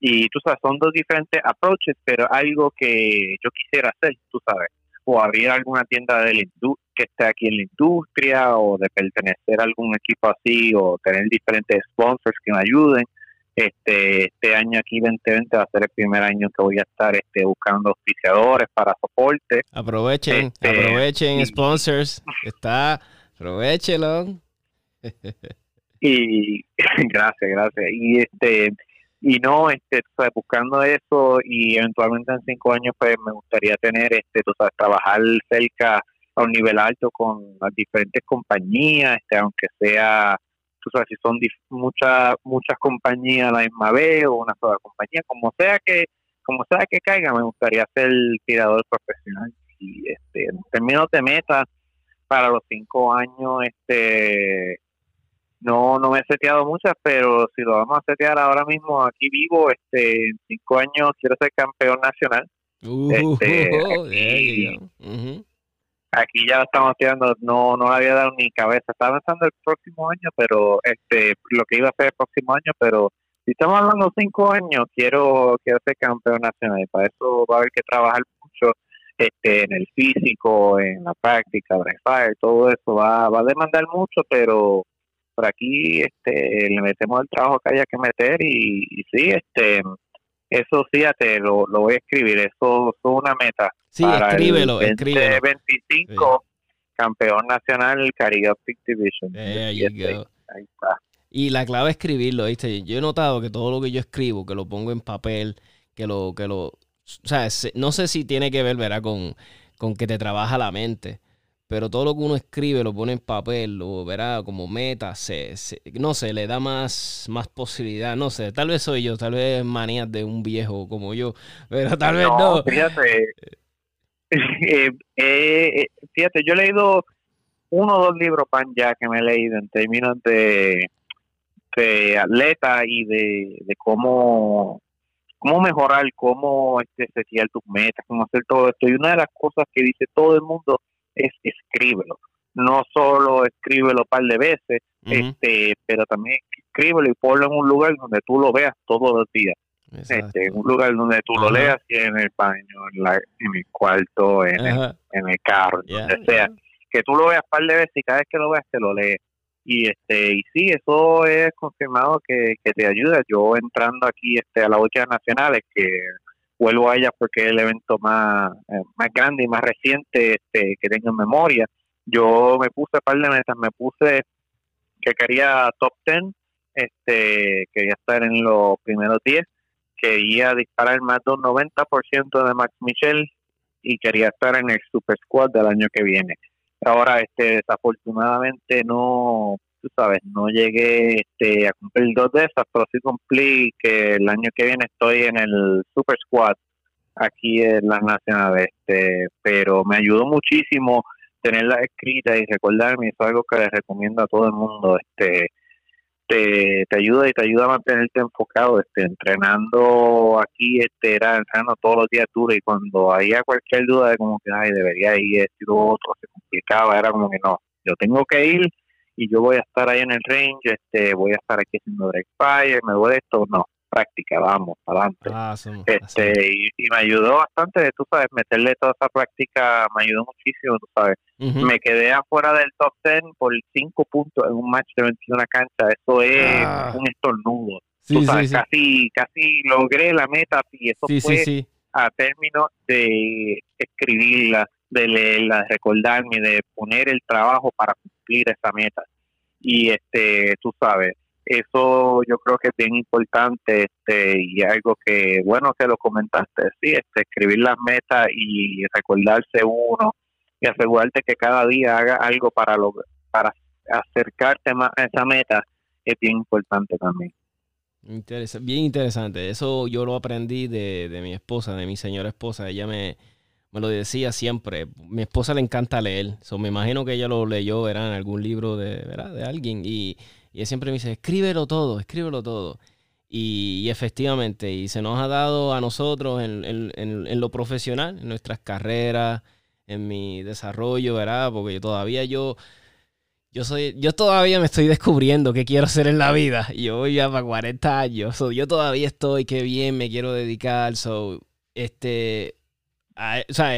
Y tú sabes, son dos diferentes approaches, pero algo que yo quisiera hacer, tú sabes, o abrir alguna tienda de que esté aquí en la industria, o de pertenecer a algún equipo así, o tener diferentes sponsors que me ayuden este, este año aquí 2020 va a ser el primer año que voy a estar este, buscando auspiciadores para soporte. Aprovechen, este, aprovechen sponsors. Está, aprovechelo. y gracias, gracias. Y este y no, este, buscando eso y eventualmente en cinco años pues me gustaría tener, este, tú sabes, trabajar cerca a un nivel alto con las diferentes compañías, este, aunque sea tú sabes, si son muchas muchas compañías a la misma vez o una sola compañía, como sea que como sea que caiga, me gustaría ser tirador profesional. Y este, en términos de meta, para los cinco años, este no no me he seteado muchas, pero si lo vamos a setear ahora mismo aquí vivo, este en cinco años quiero ser campeón nacional. Uh, este, aquí ya lo estamos tirando, no no había dado ni cabeza. Estaba pensando el próximo año, pero este lo que iba a hacer el próximo año, pero si estamos hablando de cinco años, quiero quiero ser campeón nacional y para eso va a haber que trabajar mucho este en el físico, en la práctica, fire, todo eso va, va a demandar mucho, pero por aquí este le metemos el trabajo que haya que meter y sí, este eso fíjate, lo, lo voy a escribir, eso es una meta Sí, escríbelo, el 2025, campeón nacional Caribe Division. ahí, está. Y la clave es escribirlo, ¿viste? Yo he notado que todo lo que yo escribo, que lo pongo en papel, que lo, que lo, o sea, no sé si tiene que ver, ¿verdad? Con, con que te trabaja la mente, pero todo lo que uno escribe lo pone en papel, o verá como meta, se, no sé, le da más, más posibilidad, no sé, tal vez soy yo, tal vez manías de un viejo como yo, pero tal vez no. no. Fíjate, Eh, eh, fíjate, yo he leído uno o dos libros pan ya que me he leído en términos de, de atleta y de, cómo cómo mejorar, cómo este, setear tus metas, cómo hacer todo esto. Y una de las cosas que dice todo el mundo es escríbelo. No solo escríbelo un par de veces, este, pero también escríbelo y ponlo en un lugar donde tú lo veas todos los días. Este, en un lugar donde tú lo leas, en el baño, en, la, en el cuarto, en, el, en el carro, donde sea. Que tú lo veas un par de veces y cada vez que lo veas te lo lees. Y este y sí, eso es confirmado que, te ayuda. Yo entrando aquí este a las ocho nacionales, que vuelvo a ellas porque es el evento más, eh, más grande y más reciente este, que tengo en memoria. Yo me puse un par de metas, me puse que quería top ten, este, quería estar en los primeros 10 quería disparar más de un 90% de Max Michel y quería estar en el Super Squad del año que viene. Ahora, este, desafortunadamente no, tú sabes, no llegué este, a cumplir dos de esas, pero sí cumplí que el año que viene estoy en el Super Squad aquí en las nacionales, este, pero me ayudó muchísimo tenerla escrita y recordarme, es algo que les recomiendo a todo el mundo, este, te, te ayuda y te ayuda a mantenerte enfocado, este, entrenando aquí, este, era entrenando todos los días duro y cuando había cualquier duda de como que, ay, debería ir esto y otro, se complicaba, era como que no, yo tengo que ir y yo voy a estar ahí en el range, este, voy a estar aquí haciendo break fire, me voy de esto, no, práctica, vamos, adelante. Ah, este, y, me ayudó bastante, tú sabes, meterle toda esa práctica me ayudó muchísimo, tú sabes. Me quedé afuera del top 10 por 5 puntos en un match de 21 cancha, eso es ah. un estornudo. tú sabes, casi casi logré la meta y eso fue a término de escribirla, de leerla, de recordarme, de poner el trabajo para cumplir esa meta. Y este, tú sabes, eso yo creo que es bien importante este y algo que bueno que lo comentaste sí este escribir las metas y recordarse uno y asegurarte que cada día haga algo para lo para acercarte más a esa meta es bien importante también. Bien interesante. Eso yo lo aprendí de, de mi esposa de mi señora esposa. Ella me me lo decía siempre. Mi esposa le encanta leer. So, me imagino que ella lo leyó en algún libro de, ¿verdad? de alguien. Y, y siempre me dice, escríbelo todo, escríbelo todo. Y, efectivamente, y se nos ha dado a nosotros en, en, lo profesional, en nuestras carreras, en mi desarrollo, ¿verdad? Porque todavía yo, yo soy, yo todavía me estoy descubriendo qué quiero hacer en la vida. Yo voy ya para 40 años. yo todavía estoy, qué bien me quiero dedicar. So, este, o sea,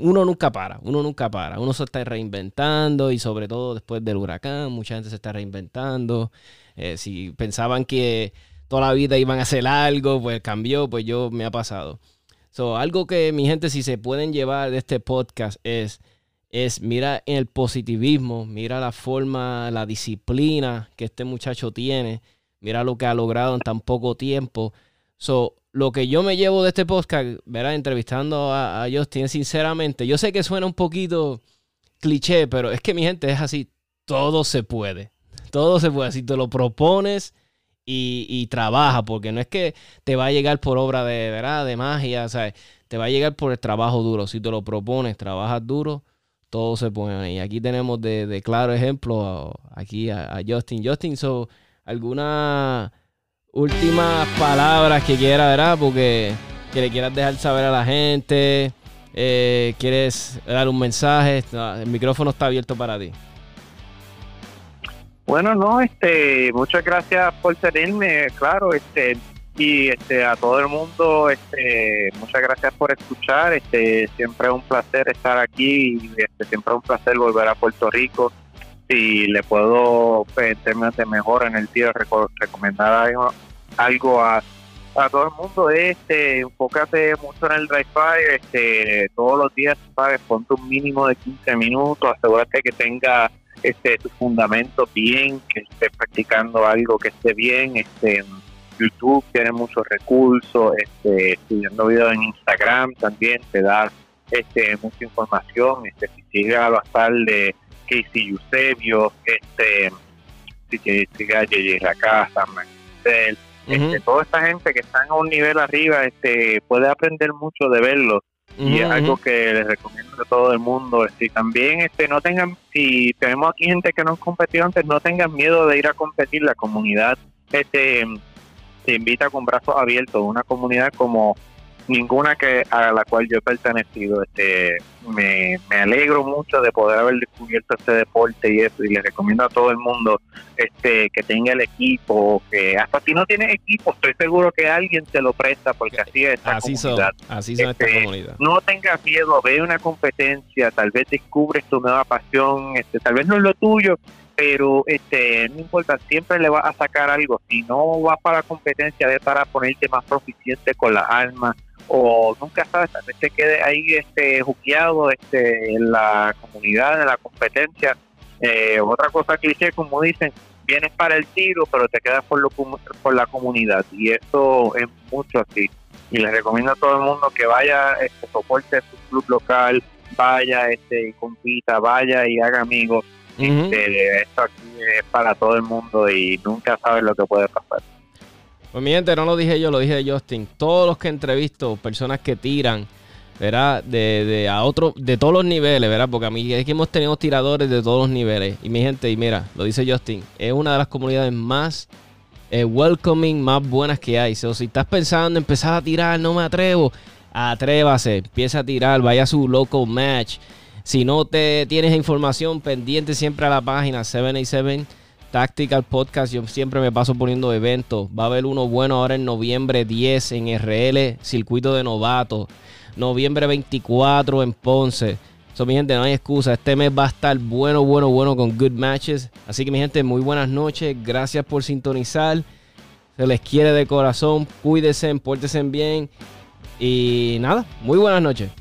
uno nunca para, uno nunca para, uno se está reinventando y sobre todo después del huracán, mucha gente se está reinventando. Eh, si pensaban que toda la vida iban a hacer algo, pues cambió, pues yo me ha pasado. So, algo que mi gente, si se pueden llevar de este podcast es, es mira el positivismo, mira la forma, la disciplina que este muchacho tiene, mira lo que ha logrado en tan poco tiempo. So, lo que yo me llevo de este podcast, ¿verdad? Entrevistando a, a Justin, sinceramente, yo sé que suena un poquito cliché, pero es que mi gente es así, todo se puede. Todo se puede. Si te lo propones, y, trabaja, porque no es que te va a llegar por obra de, ¿verdad? de magia, ¿sabes? te va a llegar por el trabajo duro. Si te lo propones, trabajas duro, todo se pone. Y aquí tenemos de, claro ejemplo aquí a, Justin. Justin, so, ¿alguna últimas palabras que quiera, ¿verdad? Porque que le quieras dejar saber a la gente, eh, quieres dar un mensaje, el micrófono está abierto para ti. Bueno, no, este, muchas gracias por tenerme, claro, este, y este, a todo el mundo, este, muchas gracias por escuchar, este, siempre es un placer estar aquí, y este, siempre es un placer volver a Puerto Rico. Si le puedo, en términos de mejor en el día, recomendar algo, a, todo el mundo, este, enfócate mucho en el drive fire, este, todos los días, sabes, ponte un mínimo de 15 minutos, asegúrate que tenga este, tu fundamento bien, que esté practicando algo que esté bien. Este, YouTube tiene muchos recursos, este, estudiando videos en Instagram también te da este, mucha información. Este, si sigue a bastar de Casey Eusebio, este, J.J. La Casa, Marcel, este, toda esta gente que están a un nivel arriba este, puede aprender mucho de verlos y es algo que les recomiendo a todo el mundo. Si también este, no tengan, si tenemos aquí gente que no han competido antes, no tengan miedo de ir a competir. La comunidad este, te invita con brazos abiertos. Una comunidad como ninguna que a la cual yo he pertenecido. Este, me, alegro mucho de poder haber descubierto este deporte y eso, y le recomiendo a todo el mundo este que tenga el equipo, que hasta si no tienes equipo, estoy seguro que alguien te lo presta, porque así es esta así comunidad. así esta este, comunidad. No tengas miedo, ve una competencia, tal vez descubres tu nueva pasión, este, tal vez no es lo tuyo, pero este no importa, siempre le vas a sacar algo. Si no vas para la competencia, de para ponerte más proficiente con las armas, o nunca sabes, tal vez te quede ahí este juqueado este, en la comunidad, en la competencia. Eh, otra cosa cliché, como dicen, vienes para el tiro, pero te quedas por, lo, por la comunidad. Y eso es mucho así. Y les recomiendo a todo el mundo que vaya, este, soporte su club local, vaya este, y compita, vaya y haga amigos. este, esto aquí es para todo el mundo y nunca sabes lo que puede pasar. Pues mi gente, no lo dije yo, lo dije Justin. Todos los que entrevisto, personas que tiran, ¿verdad? De, de a otro, de todos los niveles, ¿verdad? Porque a mí es que hemos tenido tiradores de todos los niveles. Y mi gente, y mira, lo dice Justin, es una de las comunidades más eh, welcoming, más buenas que hay. si estás pensando en empezar a tirar, no me atrevo, atrévase, empieza a tirar, vaya a su local match. Si no te tienes información pendiente siempre a la página 787 Tactical Podcast, yo siempre me paso poniendo eventos. Va a haber uno bueno ahora en noviembre 10 en RL, Circuito de Novato. Noviembre 24 en Ponce. So, mi gente, no hay excusa. Este mes va a estar bueno, bueno, bueno con good matches. Así que, mi gente, muy buenas noches. Gracias por sintonizar. Se les quiere de corazón. Cuídense, pórtense bien. Y nada, muy buenas noches.